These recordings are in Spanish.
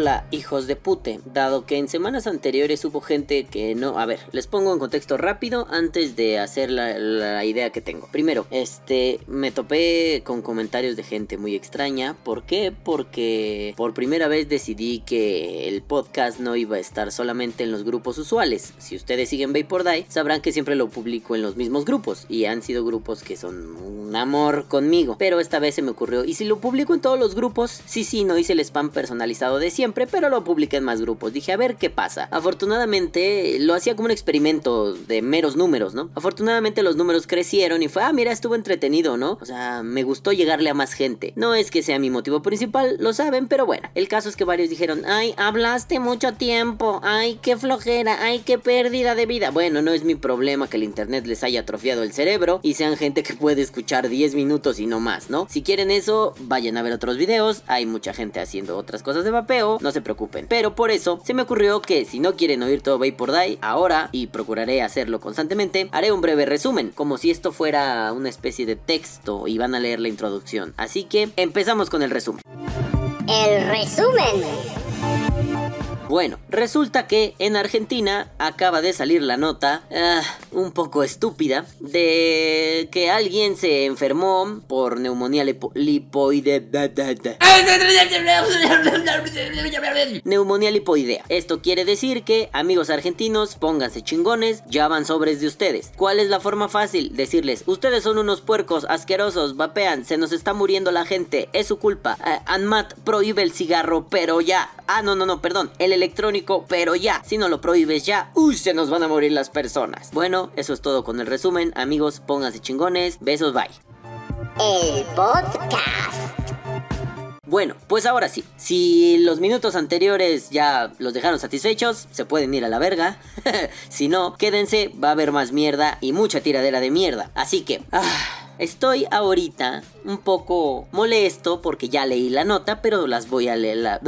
Hola, hijos de pute. Dado que en semanas anteriores hubo gente que no. A ver, les pongo en contexto rápido antes de hacer la, idea que tengo. Primero, este. Me topé con comentarios de gente muy extraña. ¿Por qué? Porque por primera vez decidí que el podcast no iba a estar solamente en los grupos usuales. Si ustedes siguen Die, sabrán que siempre lo publico en los mismos grupos. Y han sido grupos que son un amor conmigo. Pero esta vez se me ocurrió. ¿Y si lo publico en todos los grupos? Sí, sí, no hice el spam personalizado de siempre, pero lo publiqué en más grupos. Dije, a ver qué pasa. Afortunadamente lo hacía como un experimento de meros números, ¿no? Afortunadamente los números crecieron y fue, ah, mira, estuvo entretenido, ¿no? O sea, me gustó llegarle a más gente. No es que sea mi motivo principal, lo saben, pero bueno. El caso es que varios dijeron, ay, hablaste mucho tiempo, ay, qué flojera, ay, qué pérdida de vida. Bueno, no es mi problema que el internet les haya atrofiado el cerebro y sean gente que puede escuchar 10 minutos y no más, ¿no? Si quieren eso, vayan a ver otros videos, hay mucha gente haciendo otras cosas de vapeo, no se preocupen. Pero por eso se me ocurrió que si no quieren oír todo Vapor Die ahora, y procuraré hacerlo constantemente, haré un breve resumen, como si esto fuera una especie de texto y van a leer la introducción. Así que empezamos con el resumen. El resumen. Bueno, resulta que en Argentina acaba de salir la nota, ah, un poco estúpida, de que alguien se enfermó por neumonía lipo lipoide... Neumonía lipoidea. Esto quiere decir que, amigos argentinos, pónganse chingones, ya van sobres de ustedes. ¿Cuál es la forma fácil? Decirles, ustedes son unos puercos asquerosos, vapean, se nos está muriendo la gente, es su culpa. Uh, Anmat prohíbe el cigarro, pero ya. Ah, no, no, no, perdón, el electrónico, pero ya. Si no lo prohíbes ya, uy, se nos van a morir las personas. Bueno, eso es todo con el resumen. Amigos, pónganse chingones. Besos, bye. El podcast. Bueno, pues ahora sí. Si los minutos anteriores ya los dejaron satisfechos, se pueden ir a la verga. si no, quédense, va a haber más mierda y mucha tiradera de mierda. Así que... Ah, Estoy ahorita un poco molesto porque ya leí la nota, pero las voy a leer. La,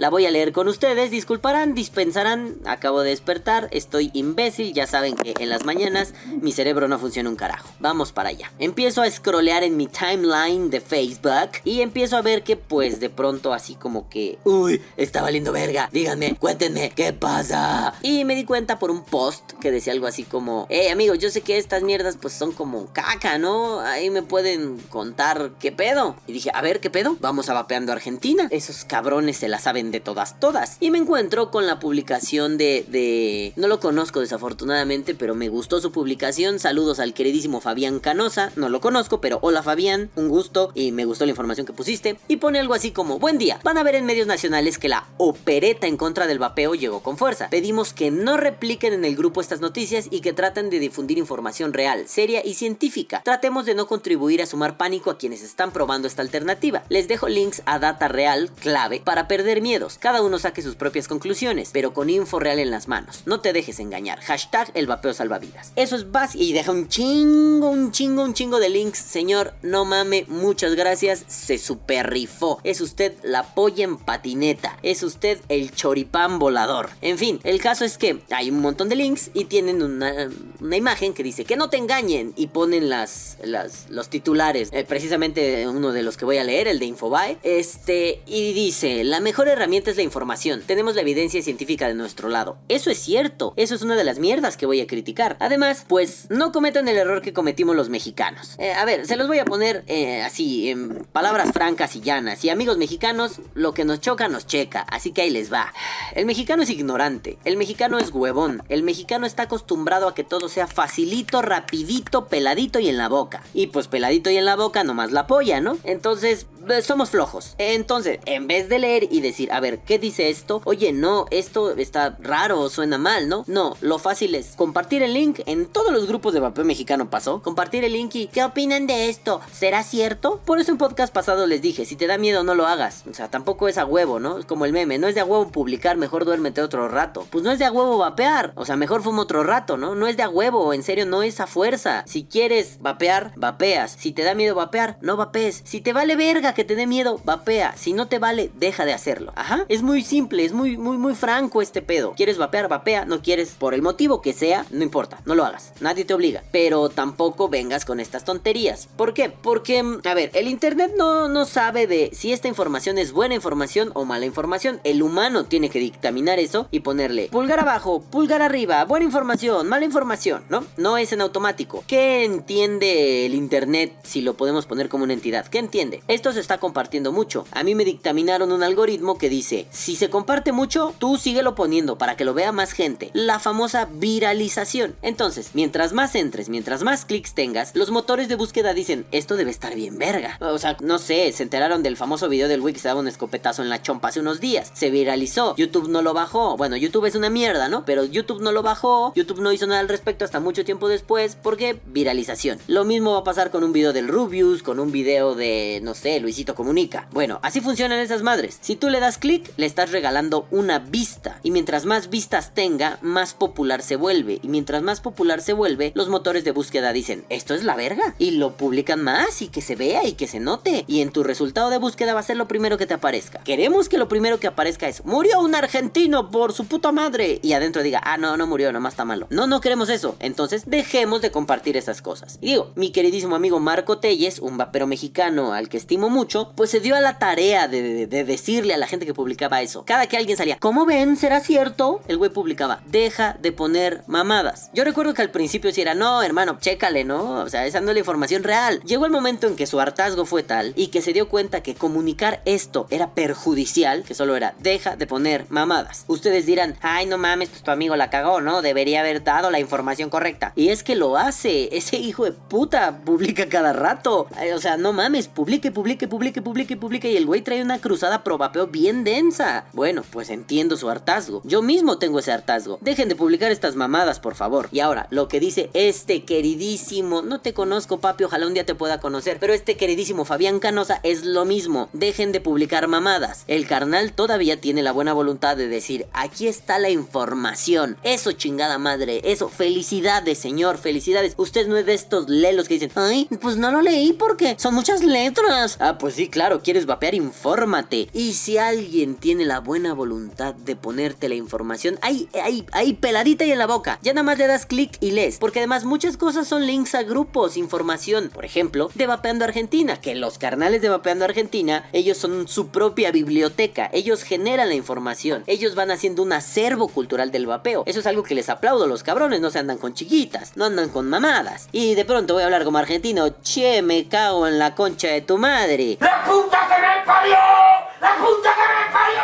la voy a leer con ustedes. Disculparán, dispensarán. Acabo de despertar. Estoy imbécil. Ya saben que en las mañanas mi cerebro no funciona un carajo. Vamos para allá. Empiezo a scrollear en mi timeline de Facebook y empiezo a ver que, pues, de pronto, así como que, uy, está valiendo verga. Díganme, cuéntenme, ¿qué pasa? Y me di cuenta por un post que decía algo así como, hey, amigos, yo sé que estas mierdas, pues, son como caca, ¿no? Ahí me pueden contar qué pedo. Y dije, a ver, ¿qué pedo? Vamos a vapeando Argentina. Esos cabrones se la saben de todas, todas. Y me encuentro con la publicación de, de... No lo conozco desafortunadamente, pero me gustó su publicación. Saludos al queridísimo Fabián Canosa. No lo conozco, pero hola Fabián, un gusto y me gustó la información que pusiste. Y pone algo así como, buen día. Van a ver en medios nacionales que la opereta en contra del vapeo llegó con fuerza. Pedimos que no repliquen en el grupo estas noticias y que traten de difundir información real, seria y científica Tratemos de no contribuir a sumar pánico a quienes están probando esta alternativa. Les dejo links a data real, clave, para perder miedos. Cada uno saque sus propias conclusiones, pero con info real en las manos. No te dejes engañar. Hashtag el vapeo salvavidas. Eso es básico. Y deja un chingo, un chingo, un chingo de links. Señor, no mame, muchas gracias. Se super rifó. Es usted la polla en patineta. Es usted el choripán volador. En fin, el caso es que hay un montón de links y tienen una, una imagen que dice que no te engañen y ponen las, las los titulares. Eh, precisamente uno de los que voy a leer, el de Infobae. Este, y dice: La mejor herramienta es la información. Tenemos la evidencia científica de nuestro lado. Eso es cierto. Eso es una de las mierdas que voy a criticar. Además, pues no cometan el error que cometimos los mexicanos. Eh, a ver, se los voy a poner eh, así, en palabras francas y llanas. Y amigos mexicanos, lo que nos choca nos checa. Así que ahí les va. El mexicano es ignorante. El mexicano es huevón. El mexicano está acostumbrado a que todo sea facilito, rapidito, peladito y en la boca. Y pues peladito y en la boca nomás la polla, ¿no? Entonces, eh, somos flojos. Entonces, en vez de leer y decir, a ver, ¿qué dice esto? Oye, no, esto está raro, suena mal, ¿no? No, lo fácil es compartir el link. En todos los grupos de vapeo mexicano pasó. Compartir el link y, ¿qué opinan de esto? ¿Será cierto? Por eso en podcast pasado les dije, si te da miedo no lo hagas. O sea, tampoco es a huevo, ¿no? Es como el meme, no es de a huevo publicar, mejor duérmete otro rato. Pues no es de a huevo vapear. O sea, mejor fumo otro rato, ¿no? No es de a huevo, en serio, no es a fuerza. Si quieres quieres vapear, vapeas. Si te da miedo vapear, no vapees. Si te vale verga que te dé miedo, vapea. Si no te vale, deja de hacerlo. Ajá. Es muy simple, es muy, muy, muy franco este pedo. ¿Quieres vapear? Vapea. No quieres, por el motivo que sea, no importa, no lo hagas. Nadie te obliga. Pero tampoco vengas con estas tonterías. ¿Por qué? Porque, a ver, el internet no, no sabe de si esta información es buena información o mala información. El humano tiene que dictaminar eso y ponerle pulgar abajo, pulgar arriba, buena información, mala información, ¿no? No es en automático. ¿Qué entiende el internet si lo podemos poner como una entidad? ¿Qué entiende? Esto se está compartiendo mucho. A mí me dictaminaron un algoritmo que dice, si se comparte mucho, tú síguelo poniendo para que lo vea más gente. La famosa viralización. Entonces, mientras más entres, mientras más clics tengas, los motores de búsqueda dicen, esto debe estar bien verga. O sea, no sé, se enteraron del famoso video del Wiki que se daba un escopetazo en la chompa hace unos días. Se viralizó. YouTube no lo bajó. Bueno, YouTube es una mierda, ¿no? Pero YouTube no lo bajó. YouTube no hizo nada al respecto hasta mucho tiempo después porque Lo mismo va a pasar con un video del Rubius, con un video de, no sé, Luisito Comunica. Bueno, así funcionan esas madres. Si tú le das clic, le estás regalando una vista. Y mientras más vistas tenga, más popular se vuelve. Y mientras más popular se vuelve, los motores de búsqueda dicen, esto es la verga. Y lo publican más y que se vea y que se note. Y en tu resultado de búsqueda va a ser lo primero que te aparezca. Queremos que lo primero que aparezca es, murió un argentino por su puta madre. Y adentro diga, ah, no, no murió, nomás está malo. No, no queremos eso. Entonces dejemos de compartir esas cosas. Y digo, mi queridísimo amigo Marco Telles, un vapero mexicano al que estimo mucho, pues se dio a la tarea de, de decirle a la gente que publicaba eso. Cada que alguien salía, ¿cómo ven? ¿Será cierto? El güey publicaba, deja de poner mamadas. Yo recuerdo que al principio si era, no, hermano, chécale, ¿no? O sea, esa no es la información real. Llegó el momento en que su hartazgo fue tal y que se dio cuenta que comunicar esto era perjudicial, que solo era, deja de poner mamadas. Ustedes dirán, ay, no mames, pues tu amigo la cagó, ¿no? Debería haber dado la información correcta. Y es que lo hace, ese hijo de puta publica cada rato. O sea, no mames, publique, publique, publique, publique, publique. Y el güey trae una cruzada pro vapeo bien densa. Bueno, pues entiendo su hartazgo. Yo mismo tengo ese hartazgo. Dejen de publicar estas mamadas, por favor. Y ahora, lo que dice este queridísimo, no te conozco, papi, ojalá un día te pueda conocer, pero este queridísimo Fabián Canosa es lo mismo. Dejen de publicar mamadas. El carnal todavía tiene la buena voluntad de decir, aquí está la información. Eso chingada madre, eso, felicidades, señor, felicidades. Usted no es de estos lelos que dicen, ay, pues no lo leí porque son muchas letras. Ah, pues sí, claro, quieres vapear, infórmate. Y si alguien tiene la buena voluntad de ponerte la información, ahí, ahí, ahí, peladita y en la boca. Ya nada más le das clic y lees. Porque además muchas cosas son links a grupos, información. Por ejemplo, de Vapeando Argentina, que los carnales de Vapeando Argentina, ellos son su propia biblioteca. Ellos generan la información. Ellos van haciendo un acervo cultural del vapeo. Eso es algo que les aplaudo. Los cabrones no se andan con chiquitas, no andan con mamadas. De pronto voy a hablar como argentino. Che, me cago en la concha de tu madre. ¡La puta que me parió! ¡La puta que me parió!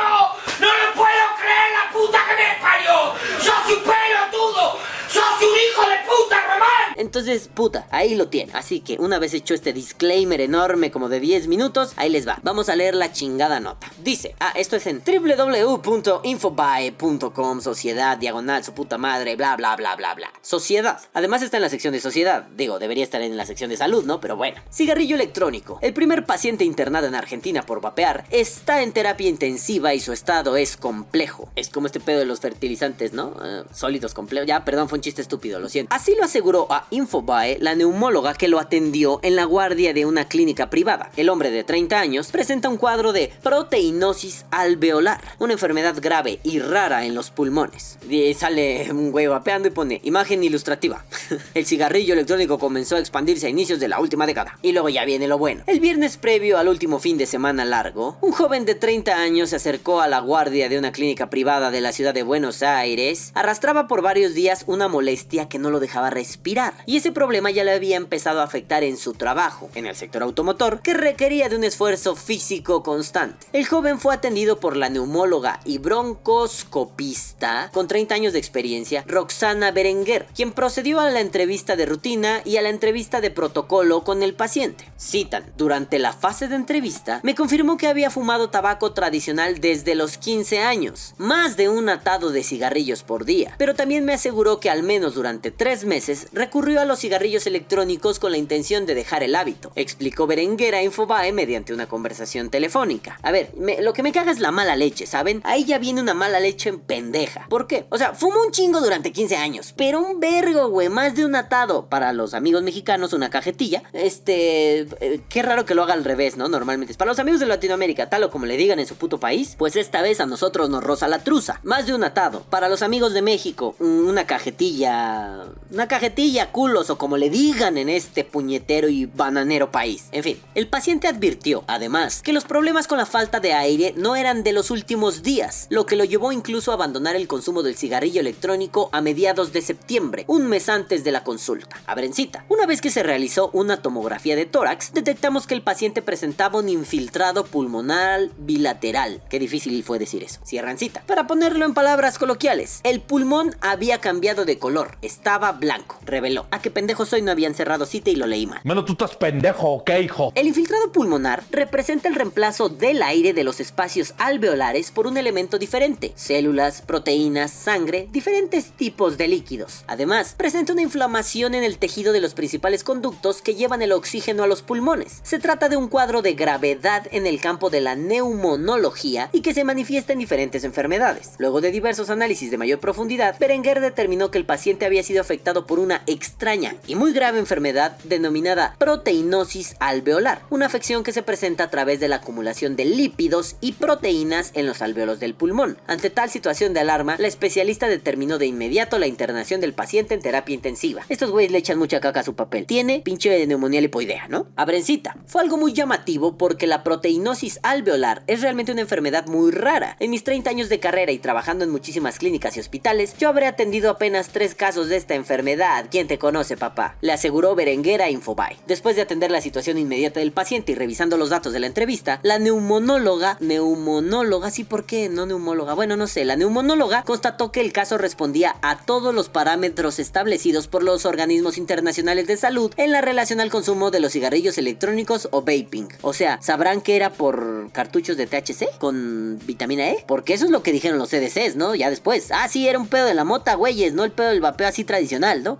¡No lo puedo creer, la puta que me parió! ¡Sos un pelotudo! ¡Sos un hijo de puta, Román! Entonces, puta, ahí lo tiene. Así que una vez hecho este disclaimer enorme como de 10 minutos, ahí les va. Vamos a leer la chingada nota. Dice, ah, esto es en www.infobae.com, sociedad, diagonal, su puta madre, bla, bla, bla, bla, bla. Sociedad. Además está en la sección de sociedad. Digo, debería estar en la sección de salud, ¿no? Pero bueno. Cigarrillo electrónico. El primer paciente internado en Argentina por vapear está en terapia intensiva y su estado es complejo. Es como este pedo de los fertilizantes, ¿no? Eh, sólidos complejos. Ya, perdón, fue un chiste estúpido, lo siento. Así lo aseguró a Infobae la neumóloga que lo atendió en la guardia de una clínica privada. El hombre de 30 años presenta un cuadro de proteinosis alveolar, una enfermedad grave y rara en los pulmones. Sale un güey vapeando y pone imagen ilustrativa. El cigarrillo electrónico comenzó a expandirse a inicios de la última década. Y luego ya viene lo bueno. El viernes previo al último fin de semana largo, un joven de 30 años se acercó a la guardia de una clínica privada de la ciudad de Buenos Aires. Arrastraba por varios días una molestia que no lo dejaba respirar. Y ese problema ya le había empezado a afectar en su trabajo, en el sector automotor, que requería de un esfuerzo físico constante. El joven fue atendido por la neumóloga y broncoscopista con 30 años de experiencia, Roxana Berenguer, quien procedió a la entrevista de rutina y a la entrevista de protocolo con el paciente. Citan, durante la fase de entrevista, me confirmó que había fumado tabaco tradicional desde los 15 años, más de un atado de cigarrillos por día, pero también me aseguró que al menos durante tres meses recurrió a los cigarrillos electrónicos con la intención de dejar el hábito, explicó Berenguer a Infobae mediante una conversación telefónica. A ver, lo que me caga es la mala leche, ¿saben? Ahí ya viene una mala leche en pendeja. ¿Por qué? O sea, fumó un chingo durante 15 años, pero un vergo, güey, más de un atado. Para los amigos mexicanos, una cajetilla. Este, eh, qué raro que lo haga al revés, ¿no? Normalmente es para los amigos de Latinoamérica, tal o como le digan en su puto país, pues esta vez a nosotros nos roza la truza. Más de un atado. Para los amigos de México, una cajetilla. Una cajetilla, o como le digan en este puñetero y bananero país. En fin, el paciente advirtió, además, que los problemas con la falta de aire no eran de los últimos días, lo que lo llevó incluso a abandonar el consumo del cigarrillo electrónico a mediados de septiembre, un mes antes de la consulta. Abrencita. Una vez que se realizó una tomografía de tórax, detectamos que el paciente presentaba un infiltrado pulmonar bilateral. Qué difícil fue decir eso. Cierrancita. Para ponerlo en palabras coloquiales, el pulmón había cambiado de color, estaba blanco, reveló. A qué pendejo soy, no habían cerrado cita y lo leí mal. Menos tú estás pendejo, ¿ok, hijo? El infiltrado pulmonar representa el reemplazo del aire de los espacios alveolares por un elemento diferente, células, proteínas, sangre, diferentes tipos de líquidos. Además, presenta una inflamación en el tejido de los principales conductos que llevan el oxígeno a los pulmones. Se trata de un cuadro de gravedad en el campo de la neumonología y que se manifiesta en diferentes enfermedades. Luego de diversos análisis de mayor profundidad, Berenguer determinó que el paciente había sido afectado por una extraña y muy grave enfermedad denominada proteinosis alveolar, una afección que se presenta a través de la acumulación de lípidos y proteínas en los alveolos del pulmón. Ante tal situación de alarma, la especialista determinó de inmediato la internación del paciente en terapia intensiva. Estos güeyes le echan mucha caca a su papel. Tiene pinche neumonía lipoidea, ¿no? Abrencita. Fue algo muy llamativo porque la proteinosis alveolar es realmente una enfermedad muy rara. En mis 30 años de carrera y trabajando en muchísimas clínicas y hospitales, yo habré atendido apenas tres casos de esta enfermedad. ¿Quién te conoce, papá? Le aseguró Berenguer a Infobae. Después de atender la situación inmediata del paciente y revisando los datos de la entrevista, la neumonóloga, neumonóloga, sí, ¿por qué? No neumóloga, bueno, no sé, la neumonóloga constató que el caso respondía a todos los parámetros establecidos por los organismos internacionales de salud en la relación al consumo de los cigarrillos electrónicos o vaping. O sea, sabrán que era por cartuchos de THC con vitamina E, porque eso es lo que dijeron los CDCs, ¿no? Ya después. Ah, sí, era un pedo de la mota, güeyes, no el pedo del vapeo así tradicional, ¿no?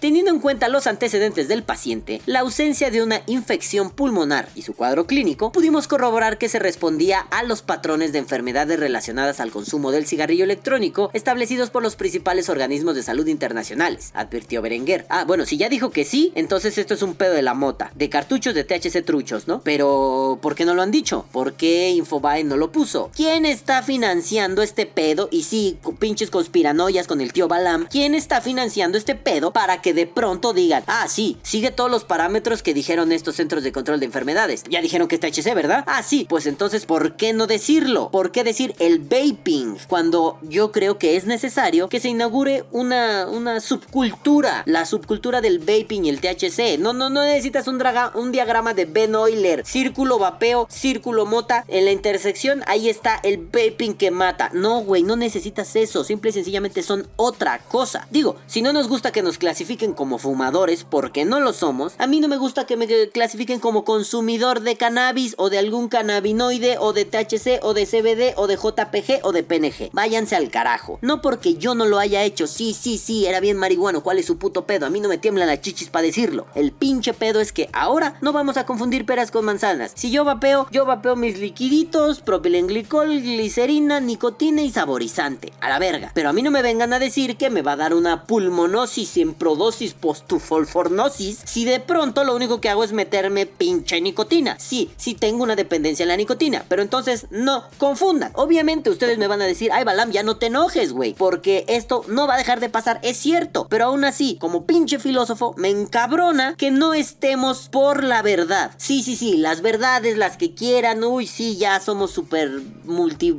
Teniendo en cuenta los antecedentes del paciente, la ausencia de una infección pulmonar y su cuadro clínico, pudimos corroborar que se respondía a los patrones de enfermedades relacionadas al consumo del cigarrillo electrónico establecidos por los principales organismos de salud internacionales, advirtió Berenguer. Ah, bueno, si ya dijo que sí, entonces esto es un pedo de la mota, de cartuchos de THC truchos, ¿no? Pero, ¿por qué no lo han dicho? ¿Por qué Infobae no lo puso? ¿Quién está financiando este pedo? Y sí, pinches conspiranoias con el tío Balam. ¿Quién está financiando este pedo para que de pronto digan, ah, sí, sigue todos los parámetros que dijeron estos centros de control de enfermedades? Ya dijeron que es THC, ¿verdad? Ah, sí, pues entonces, ¿por qué no decirlo? ¿Por qué decir el vaping? Cuando yo creo que es necesario que se inaugure una, una subcultura, la subcultura del vaping y el THC. No, no, no necesitas un, draga- un diagrama de Ben Euler, círculo vapeo, círculo mota. En la intersección ahí está el vaping que mata. No, güey, no necesitas eso. Simple y sencillamente son otra cosa. Digo, si no nos gusta que nos clasifiquen como fumadores, porque no lo somos, a mí no me gusta que me clasifiquen como consumidor de cannabis o de algún cannabinoide o de THC o de CBD o de JPG o de PNG. Váyanse al carajo. No porque yo no lo haya hecho. Sí, sí, sí, era bien marihuano. ¿Cuál es su puto pedo? A mí no me tiemblan las chichis para decirlo. El pinche pedo es que ahora no vamos a confundir peras con manzanas. Si yo vapeo, yo vapeo mis liquiditos, propilenglicol, glicerina, nicotina y saborizante. A la verga. Pero a mí no me vengan a decir que me va a dar una pulmonosis en prodosis postufolfornosis si de pronto lo único que hago es meterme pinche nicotina. Sí, sí tengo una dependencia en la nicotina, pero entonces no confundan. Obviamente ustedes me van a decir, ay Balam, ya no te enojes, güey, porque esto no va a dejar de pasar, es cierto, pero aún así, como pinche filósofo, me encabrona que no estemos por la verdad. Sí, sí, sí, las verdades, las que quieran, uy, sí, ya somos súper multi,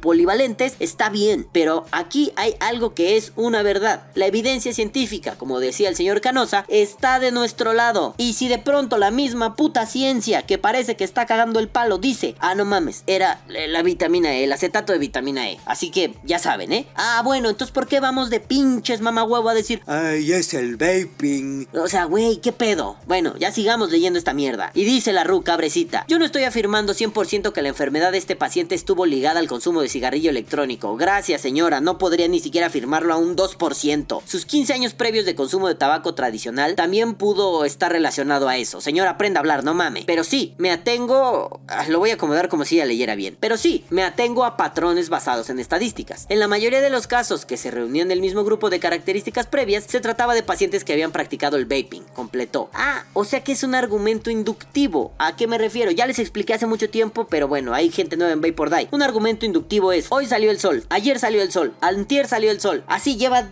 polivalentes, está bien, pero aquí hay algo que es una verdad. La evidencia científica, como decía el señor Canosa, está de nuestro lado. Y si de pronto la misma puta ciencia que parece que está cagando el palo dice, ah, no mames, era la la vitamina E, el acetato de vitamina E. Así que ya saben, ¿eh? Ah, bueno, entonces ¿por qué vamos de pinches mamá huevo a decir, Ay, es el vaping. o sea, güey, ¿qué pedo? Bueno, ya sigamos leyendo esta mierda. Y dice la Ru cabrecita, yo no estoy afirmando 100% que la enfermedad de este paciente estuvo ligada al consumo de cigarrillo electrónico. Gracias, señora, no podría ni siquiera afirmarlo a un 2%. Sus 15 años previos de consumo de tabaco tradicional también pudo estar relacionado a eso. Señor, aprenda a hablar, no mame. Pero sí, me atengo... ah, Lo voy a acomodar como si ya leyera bien. Pero sí, me atengo a patrones basados en estadísticas. En la mayoría de los casos que se reunían del mismo grupo de características previas, se trataba de pacientes que habían practicado el vaping. Completó. Ah, o sea que es un argumento inductivo. ¿A qué me refiero? Ya les expliqué hace mucho tiempo, pero bueno, hay gente nueva en Vapor Die. Un argumento inductivo es, hoy salió el sol, ayer salió el sol, antier salió el sol. Así lleva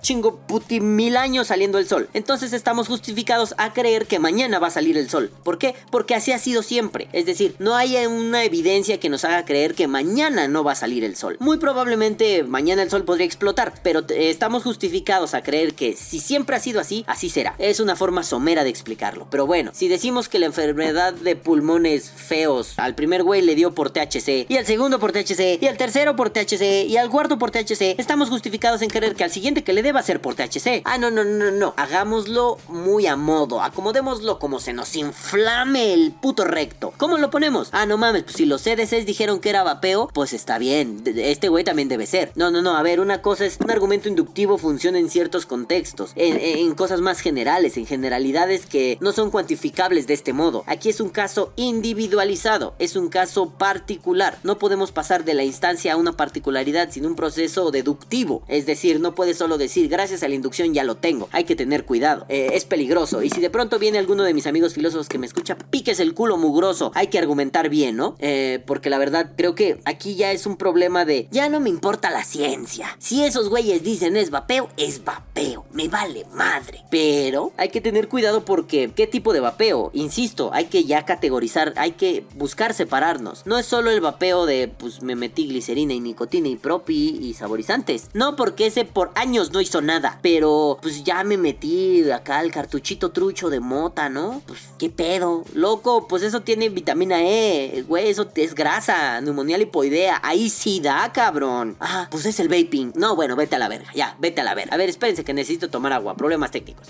chingo puti mil años saliendo el sol. Entonces estamos justificados a creer que mañana va a salir el sol. ¿Por qué? Porque así ha sido siempre. Es decir, no hay una evidencia que nos haga creer que mañana no va a salir el sol. Muy probablemente mañana el sol podría explotar, pero estamos justificados a creer que si siempre ha sido así, así será. Es una forma somera de explicarlo. Pero bueno, si decimos que la enfermedad de pulmones feos al primer güey le dio por THC, y al segundo por THC, y al tercero por THC, y al cuarto por THC, estamos justificados en creer que al siguiente que le deba ser por THC. Ah, no, no, no, no. Hagámoslo muy a modo. Acomodémoslo como se nos inflame el puto recto. ¿Cómo lo ponemos? Ah, no mames, pues si los CDCs dijeron que era vapeo, pues está bien. Este güey también debe ser. No, no, no. A ver, una cosa es un argumento inductivo funciona en ciertos contextos. En cosas más generales, en generalidades que no son cuantificables de este modo. Aquí es un caso individualizado. Es un caso particular. No podemos pasar de la instancia a una particularidad sin un proceso deductivo. Es decir, no puedes solo decir gracias a la inducción ya lo tengo. Hay que tener cuidado. Eh, es peligroso. Y si de pronto viene alguno de mis amigos filósofos que me escucha, piques el culo mugroso. Hay que argumentar bien, ¿no? Eh, porque la verdad creo que aquí ya es un problema de ya no me importa la ciencia. Si esos güeyes dicen es vapeo, es vapeo. Me vale madre. Pero hay que tener cuidado porque ¿qué tipo de vapeo? Insisto, hay que ya categorizar, hay que buscar separarnos. No es solo el vapeo de pues me metí glicerina y nicotina y propi y saborizantes. No, porque ese por años no hizo nada. Pero pues ya me metí acá el cartuchito trucho de mota, ¿no? Pues qué pedo. Loco, pues eso tiene vitamina E. Güey, eso es grasa, neumonía lipoidea. Ahí sí da, cabrón. Ah, pues es el vaping. No, bueno, vete a la verga. Ya, vete a la verga. A ver, espérense que necesito tomar agua. Problemas técnicos.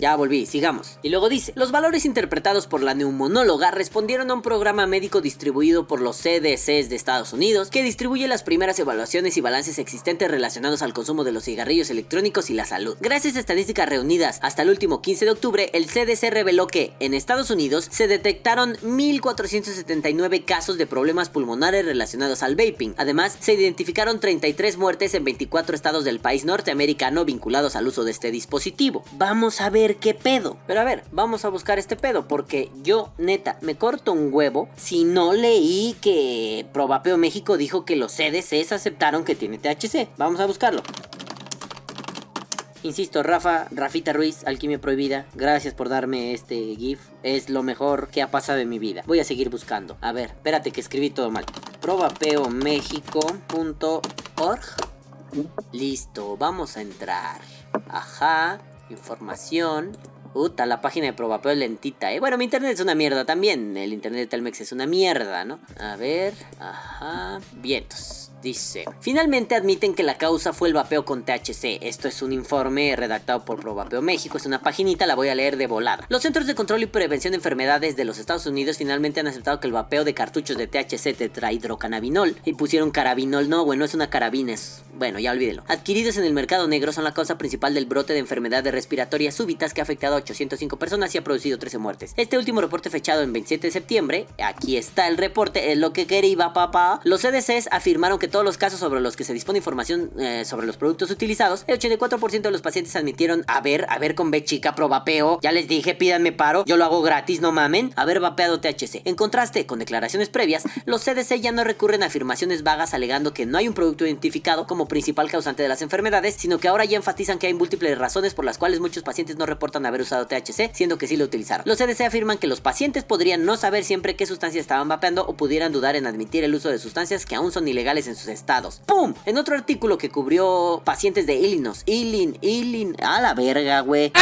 Ya volví, sigamos. Y luego dice, los valores interpretados por la neumonóloga respondieron a un programa médico distribuido por los CDCs de Estados Unidos que distribuye las primeras evaluaciones y balances existentes relacionados al consumo de los cigarrillos electrónicos y la salud. Gracias a estadísticas reunidas hasta el último 15 de octubre, el CDC reveló que en Estados Unidos se detectaron 1.479 casos de problemas pulmonares relacionados al vaping. Además, se identificaron 33 muertes en 24 estados del país norteamericano vinculados al uso de este dispositivo. Vamos a ver qué pedo. Pero a ver, vamos a buscar este pedo porque yo, neta, me corto un huevo si no leí que Probapeo México dijo que los CDCs aceptaron que tiene THC. Vamos a buscarlo. Insisto, Rafa, Rafita Ruiz, Alquimia Prohibida, gracias por darme este GIF. Es lo mejor que ha pasado en mi vida. Voy a seguir buscando. A ver, espérate que escribí todo mal. probapeomexico.org. Listo, vamos a entrar. Ajá, información. Puta, la página de Probapeo es lentita, ¿eh? Bueno, mi internet es una mierda también. El internet de Telmex es una mierda, ¿no? A ver, ajá. Vientos. Dice, finalmente admiten que la causa fue el vapeo con THC. Esto es un informe redactado por Probapeo México. Es una paginita, la voy a leer de volada. Los Centros de Control y Prevención de Enfermedades de los Estados Unidos finalmente han aceptado que el vapeo de cartuchos de THC tetrahidrocannabinol y pusieron carabinol. No, bueno, es una carabina. es- Bueno, ya olvídelo. Adquiridos en el mercado negro son la causa principal del brote de enfermedades respiratorias súbitas que ha afectado a 805 personas y ha producido 13 muertes. Este último reporte fechado en 27 de septiembre, aquí está el reporte, es lo que quería papá. Los CDCs afirmaron que todos los casos sobre los que se dispone información eh, sobre los productos utilizados, el 84% de los pacientes admitieron haber, haber con B chica probapeo. Ya les dije, pídanme paro, yo lo hago gratis, no mamen, haber vapeado THC. En contraste con declaraciones previas, los CDC ya no recurren a afirmaciones vagas alegando que no hay un producto identificado como principal causante de las enfermedades, sino que ahora ya enfatizan que hay múltiples razones por las cuales muchos pacientes no reportan haber usado THC, siendo que sí lo utilizaron. Los CDC afirman que los pacientes podrían no saber siempre qué sustancias estaban vapeando o pudieran dudar en admitir el uso de sustancias que aún son ilegales en estados. ¡Pum! En otro artículo que cubrió pacientes de Illinois, Illin, Illin, a la verga, güey.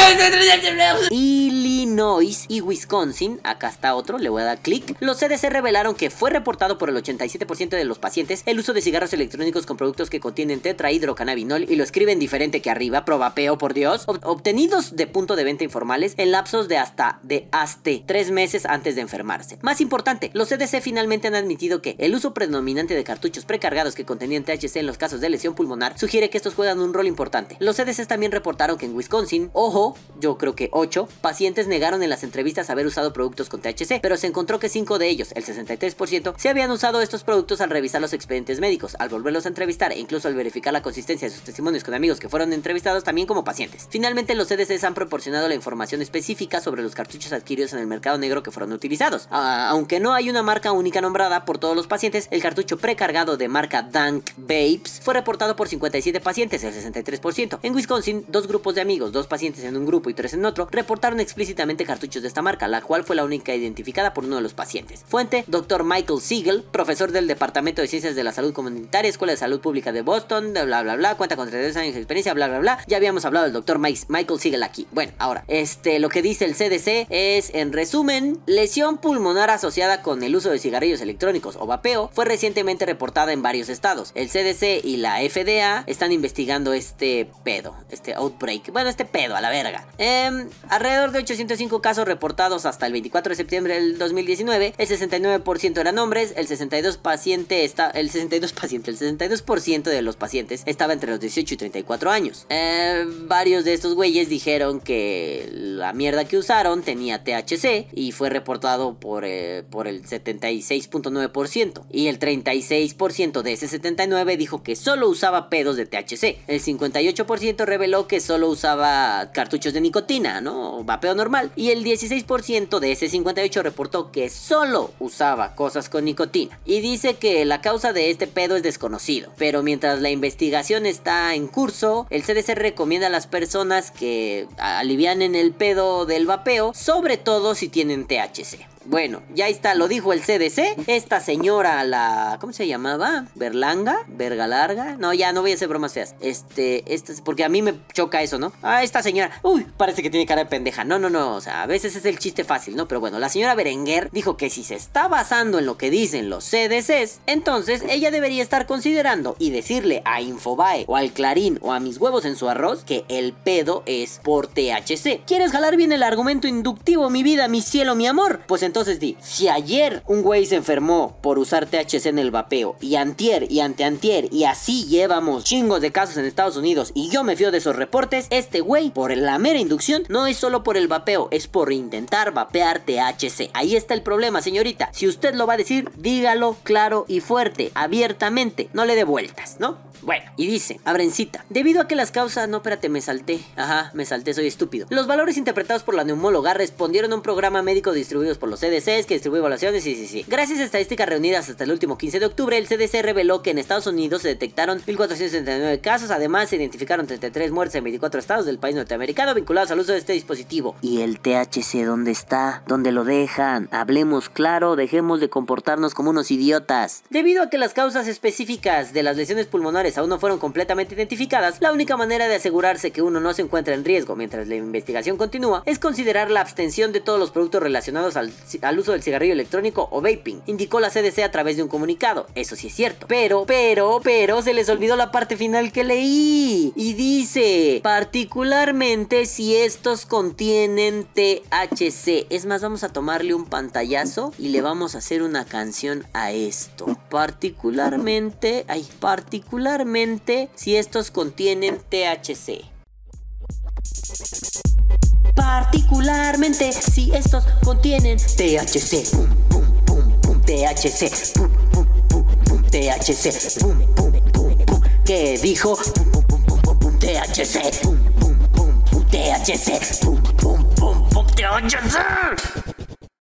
Illinois y Wisconsin, acá está otro, le voy a dar clic. Los CDC revelaron que fue reportado por el 87% de los pacientes el uso de cigarros electrónicos con productos que contienen tetrahidrocannabinol y lo escriben diferente que arriba, probapeo por Dios, ob- obtenidos de punto de venta informales en lapsos de hasta de hasta tres meses antes de enfermarse. Más importante, los CDC finalmente han admitido que el uso predominante de cartuchos precargados que contenían THC en los casos de lesión pulmonar sugiere que estos juegan un rol importante. Los CDC también reportaron que en Wisconsin, ojo, yo creo que 8 pacientes negaron en las entrevistas haber usado productos con THC, pero se encontró que 5 de ellos, el 63%, se habían usado estos productos al revisar los expedientes médicos, al volverlos a entrevistar e incluso al verificar la consistencia de sus testimonios con amigos que fueron entrevistados también como pacientes. Finalmente, los CDCs han proporcionado la información específica sobre los cartuchos adquiridos en el mercado negro que fueron utilizados. Ah, aunque no hay una marca única nombrada por todos los pacientes, el cartucho precargado de marca Dank Vapes fue reportado por 57 pacientes, el 63%. En Wisconsin, dos grupos de amigos, dos pacientes en un grupo y tres en otro, reportaron explícitamente cartuchos de esta marca, la cual fue la única identificada por uno de los pacientes. Fuente, Dr. Michael Siegel, profesor del Departamento de Ciencias de la Salud Comunitaria, Escuela de Salud Pública de Boston, de bla bla bla, cuenta con 33 años de experiencia, bla bla bla. Ya habíamos hablado del Dr. Mike- Michael Siegel aquí. Bueno, ahora, este, lo que dice el CDC es, en resumen, lesión pulmonar asociada con el uso de cigarrillos electrónicos o vapeo fue recientemente reportada en varios estados. El CDC y la FDA están investigando este pedo, este outbreak. Bueno, este pedo, a la verga. Em, alrededor de 805 casos reportados hasta el 24 de septiembre del 2019. El 69% eran hombres, el 62 paciente está, el 62 paciente, el 62% de los pacientes estaba entre los 18 y 34 años. Eh, varios de estos güeyes dijeron que la mierda que usaron tenía THC y fue reportado por, eh, por el 76.9% y el 36% de ese 79 dijo que solo usaba pedos de THC. El 58% reveló que solo usaba cartuchos de nicotina, ¿no? Vapeo normal. Y el 16% de ese 58 reportó que solo usaba cosas con nicotina. Y dice que la causa de este pedo es desconocido. Pero mientras la investigación está en curso, el CDC recomienda a las personas que alivianen el pedo del vapeo, sobre todo si tienen THC. Bueno, ya está, lo dijo el CDC. Esta señora, la. ¿Cómo se llamaba? ¿Berlanga? ¿Verga larga? No, ya no voy a hacer bromas feas. Este, este, porque a mí me choca eso, ¿no? Ah, esta señora. Uy, parece que tiene cara de pendeja. No, no, no. O sea, a veces es el chiste fácil, ¿no? Pero bueno, la señora Berenguer dijo que si se está basando en lo que dicen los CDCs, entonces ella debería estar considerando y decirle a Infobae o al Clarín o a mis huevos en su arroz que el pedo es por THC. ¿Quieres jalar bien el argumento inductivo, mi vida, mi cielo, mi amor? Pues entonces di, si ayer un güey se enfermó por usar THC en el vapeo y antier y anteantier y así llevamos chingos de casos en Estados Unidos y yo me fío de esos reportes, este güey por la mera inducción no es solo por el vapeo, es por intentar vapear THC. Ahí está el problema, señorita. Si usted lo va a decir, dígalo claro y fuerte, abiertamente, no le dé vueltas, ¿no? Bueno, y dice, abrencita, debido a que las causas, no, espérate, me salté, ajá, me salté, soy estúpido. Los valores interpretados por la neumóloga respondieron a un programa médico distribuidos por los CDCs que distribuye evaluaciones, sí, sí, sí. Gracias a estadísticas reunidas hasta el último 15 de octubre, el CDC reveló que en Estados Unidos se detectaron 1.479 casos, además se identificaron 33 muertes en 24 estados del país norteamericano vinculados al uso de este dispositivo. ¿Y el THC dónde está? ¿Dónde lo dejan? Hablemos claro, dejemos de comportarnos como unos idiotas. Debido a que las causas específicas de las lesiones pulmonares aún no fueron completamente identificadas, la única manera de asegurarse que uno no se encuentra en riesgo mientras la investigación continúa es considerar la abstención de todos los productos relacionados al, al uso del cigarrillo electrónico o vaping, indicó la CDC a través de un comunicado. Eso sí es cierto. Pero, pero, pero, se les olvidó la parte final que leí. Y dice, particularmente si estos contienen THC. Es más, vamos a tomarle un pantallazo y le vamos a hacer una canción a esto. Particularmente, ay, particularmente si estos contienen THC. Particularmente si estos contienen THC. Pum, pum, pum, pum, THC. Pum, pum, pum, pum, THC. Pum, pum, pum, pum. ¿Qué dijo? Pum, pum, pum, pum, pum, THC. Pum, pum, pum, pum, THC. Pum, pum, pum, pum, THC.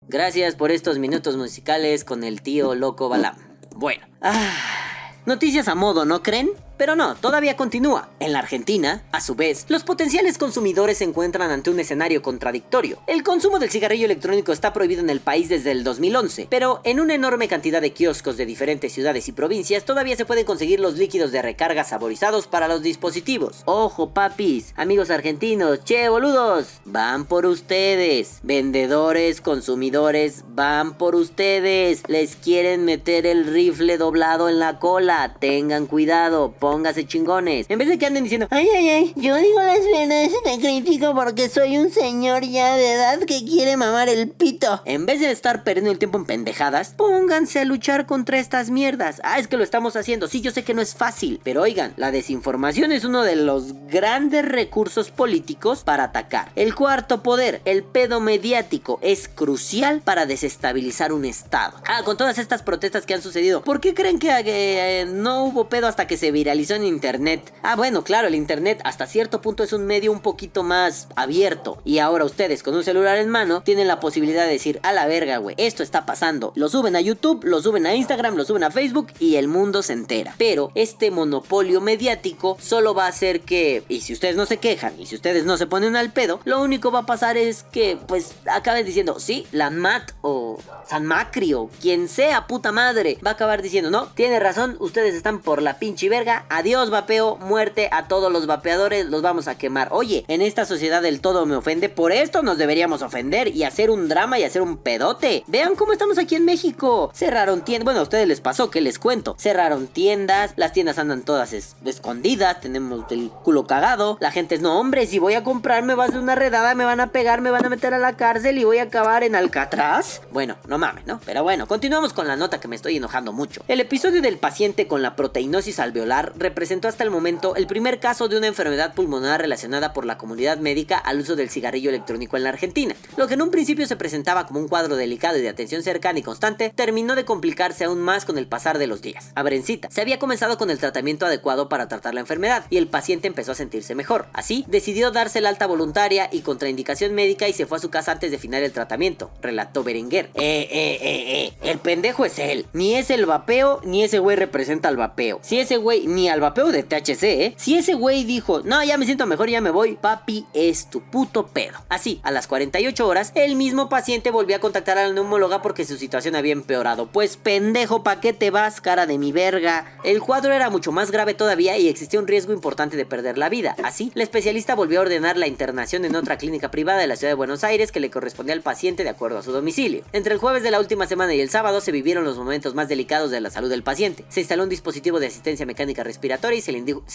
Gracias por estos minutos musicales con el tío loco Balam. Bueno, ah, noticias a modo, ¿no creen? Pero no, todavía continúa. En la Argentina, a su vez, los potenciales consumidores se encuentran ante un escenario contradictorio. El consumo del cigarrillo electrónico está prohibido en el país desde el 2011, pero en una enorme cantidad de kioscos de diferentes ciudades y provincias todavía se pueden conseguir los líquidos de recarga saborizados para los dispositivos. Ojo, papis, amigos argentinos, che, boludos, van por ustedes. Vendedores, consumidores, van por ustedes. Les quieren meter el rifle doblado en la cola. Tengan cuidado, póngase chingones. En vez de que anden diciendo, ay, ay, ay, yo digo las venas, te critico porque soy un señor ya de edad que quiere mamar el pito. En vez de estar perdiendo el tiempo en pendejadas, pónganse a luchar contra estas mierdas. Ah, es que lo estamos haciendo. Sí, yo sé que no es fácil, pero oigan, la desinformación es uno de los grandes recursos políticos para atacar. El cuarto poder, el pedo mediático, es crucial para desestabilizar un estado. Ah, con todas estas protestas que han sucedido, ¿por qué creen que eh, no hubo pedo hasta que se viralizó en internet? Ah, bueno, claro, el internet hasta cierto punto es un medio un poquito más abierto. Y ahora ustedes con un celular en mano tienen la posibilidad de decir, a la verga, güey, esto está pasando. Lo suben a YouTube, lo suben a Instagram, lo suben a Facebook y el mundo se entera. Pero este monopolio mediático solo va a hacer que, y si ustedes no se quejan, y si ustedes no se ponen al pedo, lo único va a pasar es que, pues, acaben diciendo, sí, la MAT o San Macri o quien sea, puta madre, va a acabar diciendo, no, tiene razón, ustedes están por la pinche verga, adiós vapeo, muerte a todos los vapeadores, los vamos a quemar. Oye, en esta sociedad del todo me ofende, por esto nos deberíamos ofender y hacer un drama y hacer un pedote. Vean cómo estamos aquí en México. Cerraron tiendas, bueno, a ustedes les pasó, ¿qué les cuento? Cerraron tiendas, las tiendas andan todas escondidas, tenemos el culo cagado, la gente es, no hombre, si voy a comprar me va a hacer una redada, me van a pegar, me van a meter a la cárcel y voy a acabar en Alcatraz. Bueno, no mames, ¿no? Pero bueno, continuamos con la nota que me estoy enojando mucho. El episodio del paciente con la proteinosis alveolar representó hasta el momento el primer caso de una enfermedad pulmonar relacionada por la comunidad médica al uso del cigarrillo electrónico en la Argentina. Lo que en un principio se presentaba como un cuadro delicado y de atención cercana y constante, terminó de complicarse aún más con el pasar de los días. Abrencita, se había comenzado con el tratamiento adecuado para tratar la enfermedad y el paciente empezó a sentirse mejor. Así, decidió darse el alta voluntaria y contraindicación médica y se fue a su casa antes de final el tratamiento, relató Berenguer. Eh, eh, eh, eh, el pendejo es él. Ni es el vapeo, ni ese güey representa al vapeo. Si ese güey, ni al vapeo de THC, ¿eh? Si ese güey dijo, no, ya me siento mejor, ya me voy, papi, es tu puto pedo. Así, a las 48 horas, el mismo paciente volvió a contactar a la neumóloga porque su situación había empeorado. Pues pendejo, ¿pa' qué te vas, cara de mi verga? El cuadro era mucho más grave todavía y existía un riesgo importante de perder la vida. Así, la especialista volvió a ordenar la internación en otra clínica privada de la ciudad de Buenos Aires que le correspondía al paciente de acuerdo a su domicilio. Entre el jueves de la última semana y el sábado se vivieron los momentos más delicados de la salud del paciente. Se instaló un dispositivo de asistencia mecánica respiratoria y se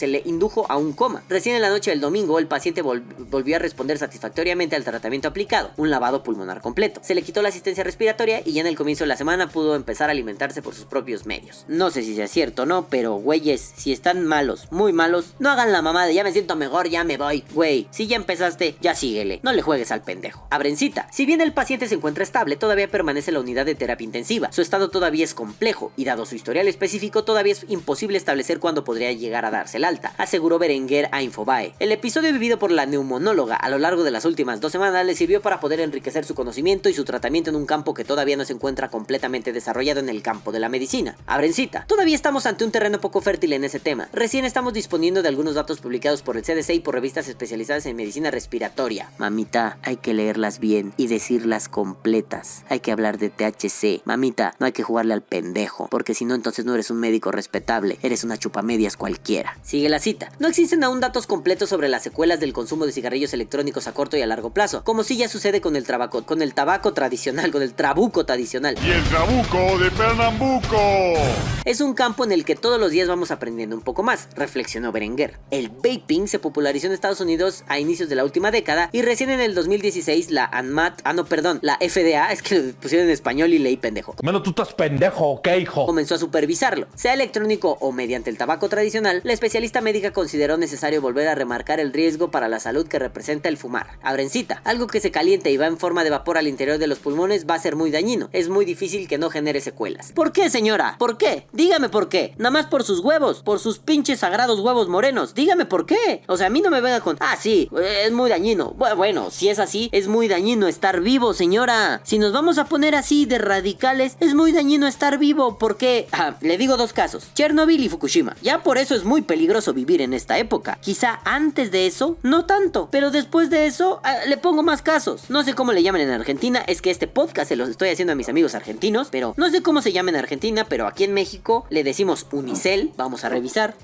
le, indujo a un coma. Recién en la noche del domingo, el paciente vol- volvió a responder satisfactoriamente al tratamiento aplicado, un lavado pulmonar completo. Se le quitó la asistencia respiratoria y ya en el comienzo de la semana pudo empezar a alimentarse por sus propios medios. No sé si sea cierto o no, pero güeyes, si están malos, muy malos, no hagan la mamada, ya me siento mejor, ya me voy. Güey, si ya empezaste, ya síguele, no le juegues al pendejo. Abrencita, si bien el paciente se encuentra estable, todavía permanece en la unidad de terapia intensiva. Su estado todavía es complejo y dado su historial específico, todavía es imposible establecer cuándo podría llegar a darse el alta, aseguró Berenguer a Infobae. El episodio vivido por la neumonóloga a lo largo de las últimas dos semanas le sirvió para poder enriquecer su conocimiento y su tratamiento en un campo que todavía no se encuentra completamente desarrollado en el campo de la medicina. Abrencita, todavía estamos ante un terreno poco fértil en ese tema. Recién estamos disponiendo de algunos datos publicados por el CDC y por revistas especializadas en medicina respiratoria. Mamita, hay que leerlas bien y decirlas completas. Hay que hablar de THC. Mamita, no hay que jugarle al pendejo, porque si no entonces no eres un médico respetable, eres una chupamedias cualquiera. Sigue la cita. No existen aún datos completos sobre las secuelas del consumo de cigarrillos electrónicos a corto y a largo plazo, como si ya sucede con el tabaco, con el tabaco tradicional, con el trabuco tradicional. Y el trabuco de Pernambuco. Es un campo en el que todos los días vamos aprendiendo un poco más, reflexionó Berenguer. El vaping se popularizó en Estados Unidos a inicios de la última década y recién en el 2016 la ANMAT, ah no, perdón, la FDA, es que lo pusieron en español y leí pendejo. Menos tú estás pendejo, ¿ok, hijo? Comenzó a supervisarlo. Sea electrónico o mediante el tabaco tradicional, la especialista médica consideró necesario volver a remarcar el riesgo para la salud que representa el fumar. Abrencita, algo que se calienta y va en forma de vapor al interior de los pulmones va a ser muy dañino. Es muy difícil que no genere secuelas. ¿Por qué, señora? ¿Por qué? Dígame por qué. Nada más por sus huevos, por sus pinches sagrados huevos morenos. Dígame por qué. O sea, a mí no me venga con, ah, sí, es muy dañino. Bu- Bueno, si es así, es muy dañino estar vivo, señora. Si nos vamos a poner así de radicales, es muy dañino estar vivo. porque Ah, le digo dos casos, Chernobyl y Fukushima. Ya Ya por eso es muy peligroso vivir en esta época. Quizá antes de eso, no tanto. Pero después de eso, ah, le pongo más casos. No sé cómo le llaman en Argentina. Es que este podcast se los estoy haciendo a mis amigos argentinos. Pero no sé cómo se llama en Argentina. Pero aquí en México le decimos unicel. Vamos a revisar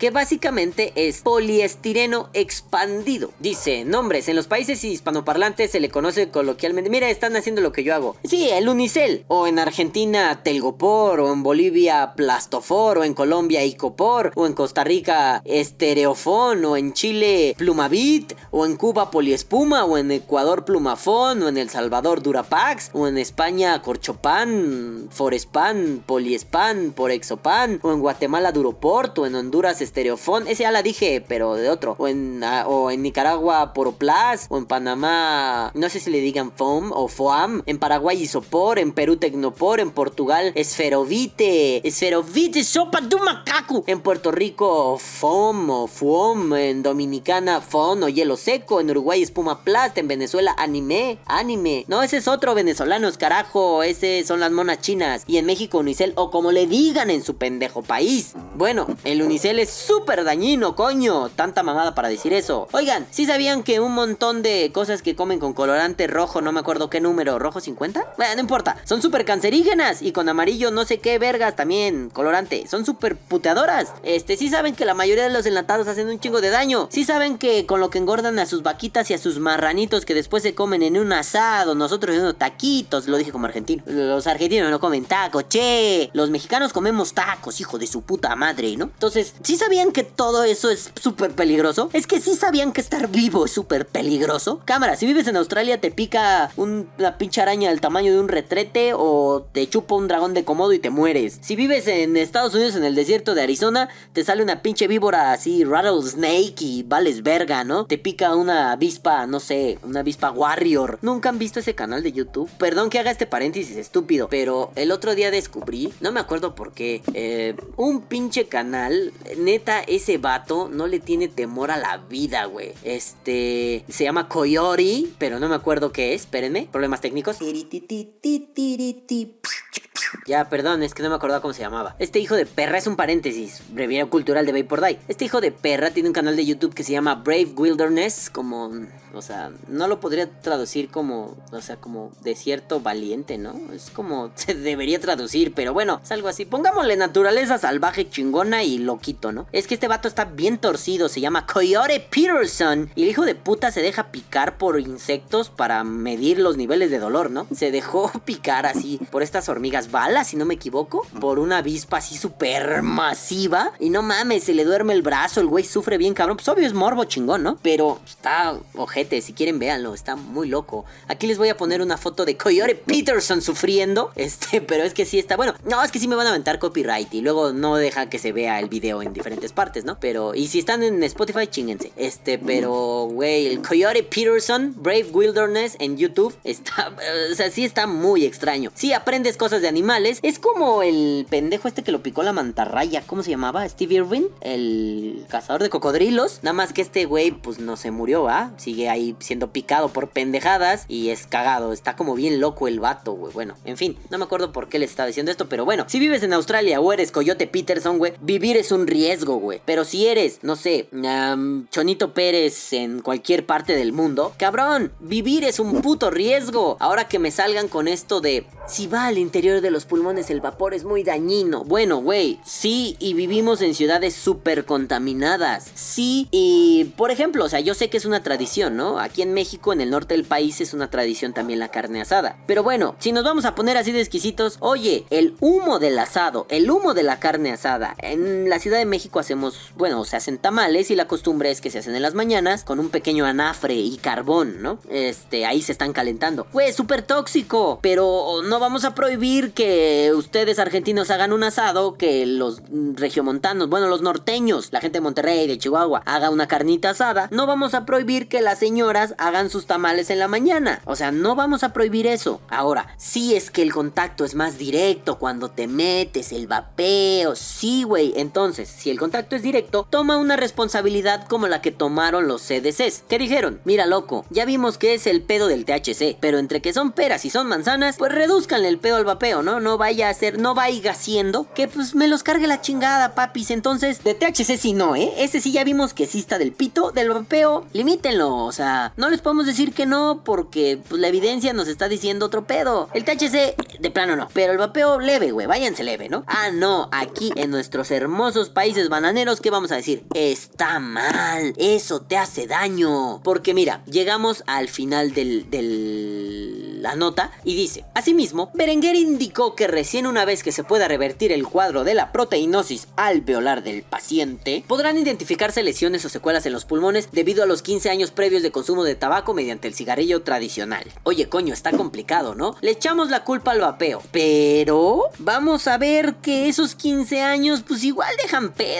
que básicamente es poliestireno expandido. Dice, nombres, en los países hispanoparlantes se le conoce coloquialmente, mira, están haciendo lo que yo hago. Sí, el unicel, o en Argentina telgopor, o en Bolivia plastofor, o en Colombia icopor, o en Costa Rica estereofón, o en Chile plumavit, o en Cuba poliespuma, o en Ecuador plumafón, o en El Salvador durapax, o en España corchopan, forespan, poliespan, porexopan, o en Guatemala duroport, o en Honduras estereofón. Ese ya la dije, pero de otro. O en, ah, o en Nicaragua Poroplas. O en Panamá, no sé si le digan FOM o FOAM. En Paraguay Isopor. En Perú Tecnopor. En Portugal Esferovite. Esferovite, sopa de macaco. En Puerto Rico FOM o FOM. En Dominicana FON o hielo seco. En Uruguay Espuma Plast. En Venezuela Anime. Anime. No, ese es otro venezolano, carajo. Ese son las monas chinas. Y en México Unicel o como le digan en su pendejo país. Bueno, el Unicel es súper dañino, coño. Tanta mamada para decir eso. Oigan, ¿sí sabían que un montón de cosas que comen con colorante rojo, no me acuerdo qué número, rojo 50? Bueno, no importa. Son súper cancerígenas y con amarillo no sé qué vergas también, colorante. Son súper puteadoras. Este, sí saben que la mayoría de los enlatados hacen un chingo de daño. Sí saben que con lo que engordan a sus vaquitas y a sus marranitos que después se comen en un asado, nosotros en unos taquitos, lo dije como argentino. Los argentinos no comen tacos, che. Los mexicanos comemos tacos, hijo de su puta madre, ¿no? Entonces, sí sabían que todo eso es súper peligroso? Es que sí sabían que estar vivo es súper peligroso. Cámara, si vives en Australia te pica una pinche araña del tamaño de un retrete o te chupa un dragón de comodo y te mueres. Si vives en Estados Unidos en el desierto de Arizona, te sale una pinche víbora así, rattlesnake y vales verga, ¿no? Te pica una avispa, no sé, una avispa warrior. ¿Nunca han visto ese canal de YouTube? Perdón que haga este paréntesis estúpido, pero el otro día descubrí, no me acuerdo por qué, eh, un pinche canal neta, ese vato no le tiene temor a la vida, güey. Este. Se llama Coyote, pero no me acuerdo qué es. Espérenme. Problemas técnicos. Ya, perdón, es que no me acordaba cómo se llamaba. Este hijo de perra es un paréntesis, breviario cultural de Vapor Die. Este hijo de perra tiene un canal de YouTube que se llama Brave Wilderness, como, o sea, no lo podría traducir como, o sea, como desierto valiente, ¿no? Es como se debería traducir, pero bueno, es algo así. Pongámosle naturaleza salvaje chingona y loquito, ¿no? Es que este vato está bien torcido, se llama Coyote Peterson y el hijo de puta se deja picar por insectos para medir los niveles de dolor, ¿no? Se dejó picar así por estas hormigas balas, si no me equivoco, por una avispa así súper masiva. Y no mames, se le duerme el brazo, el güey sufre bien cabrón. Pues obvio es morbo chingón, ¿no? Pero está ojete, si quieren véanlo, está muy loco. Aquí les voy a poner una foto de Coyote Peterson sufriendo. Este, pero es que sí está. Bueno, no, es que sí me van a aventar copyright y luego no deja que se vea el video en diferentes partes, ¿no? Pero, y si están en Spotify, chinguense. Este, pero, güey, el Coyote Peterson, Brave Wilderness en YouTube está, o sea, sí está muy extraño. Sí aprendes cosas de animales. Es como el pendejo este que lo picó la mantarraya. ¿Cómo se llamaba? Steve Irwin, el cazador de cocodrilos. Nada más que este güey, pues no se murió, ¿ah? Sigue ahí siendo picado por pendejadas y es cagado. Está como bien loco el vato, güey. Bueno, en fin, no me acuerdo por qué les estaba diciendo esto, pero bueno, si vives en Australia o eres Coyote Peterson, güey, vivir es un riesgo, Pero si eres, no sé, Chonito Pérez en cualquier parte del mundo, cabrón, vivir es un puto riesgo. Ahora que me salgan con esto de si va al interior de los pulmones el vapor es muy dañino. Bueno, güey, sí, y vivimos en ciudades súper contaminadas. Sí, y por ejemplo, o sea, yo sé que es una tradición, ¿no? Aquí en México, en el norte del país, es una tradición también la carne asada. Pero bueno, si nos vamos a poner así de exquisitos, oye, el humo del asado, el humo de la carne asada. En la Ciudad de México hacemos, bueno, se hacen tamales y la costumbre es que se hacen en las mañanas con un pequeño anafre y carbón, ¿no? Este, ahí se están calentando. Güey, súper tóxico, pero no vamos a prohibir que ustedes argentinos hagan un asado, que los regiomontanos, bueno, los norteños, la gente de Monterrey, de Chihuahua, haga una carnita asada. No vamos a prohibir que las señoras hagan sus tamales en la mañana. O sea, no vamos a prohibir eso. Ahora, si es que el contacto es más directo cuando te metes, el vapeo, sí, güey. Entonces, si el contacto es directo, toma una responsabilidad como la que tomaron los CDCs. ¿Qué dijeron? Mira, loco, ya vimos que es el pedo del THC, pero entre que son peras y son manzanas, pues reduce produzcanle el pedo al vapeo, ¿no? No vaya a ser, no vaya haciendo que pues me los cargue la chingada, papis. Entonces, de THC sí no, ¿eh? Ese sí ya vimos que sí está del pito, del vapeo, limítenlo. O sea, no les podemos decir que no porque pues, la evidencia nos está diciendo otro pedo. El THC, de plano no. Pero el vapeo leve, güey, váyanse leve, ¿no? Ah, no, aquí en nuestros hermosos países bananeros, ¿qué vamos a decir? Está mal, eso te hace daño. Porque mira, llegamos al final del, del la nota y dice, asimismo, Berenguer indicó que recién una vez que se pueda revertir el cuadro de la proteinosis alveolar del paciente, podrán identificarse lesiones o secuelas en los pulmones debido a los 15 años previos de consumo de tabaco mediante el cigarrillo tradicional. Oye, coño, está complicado, ¿no? Le echamos la culpa al vapeo, pero vamos a ver que esos 15 años pues igual dejan pedo,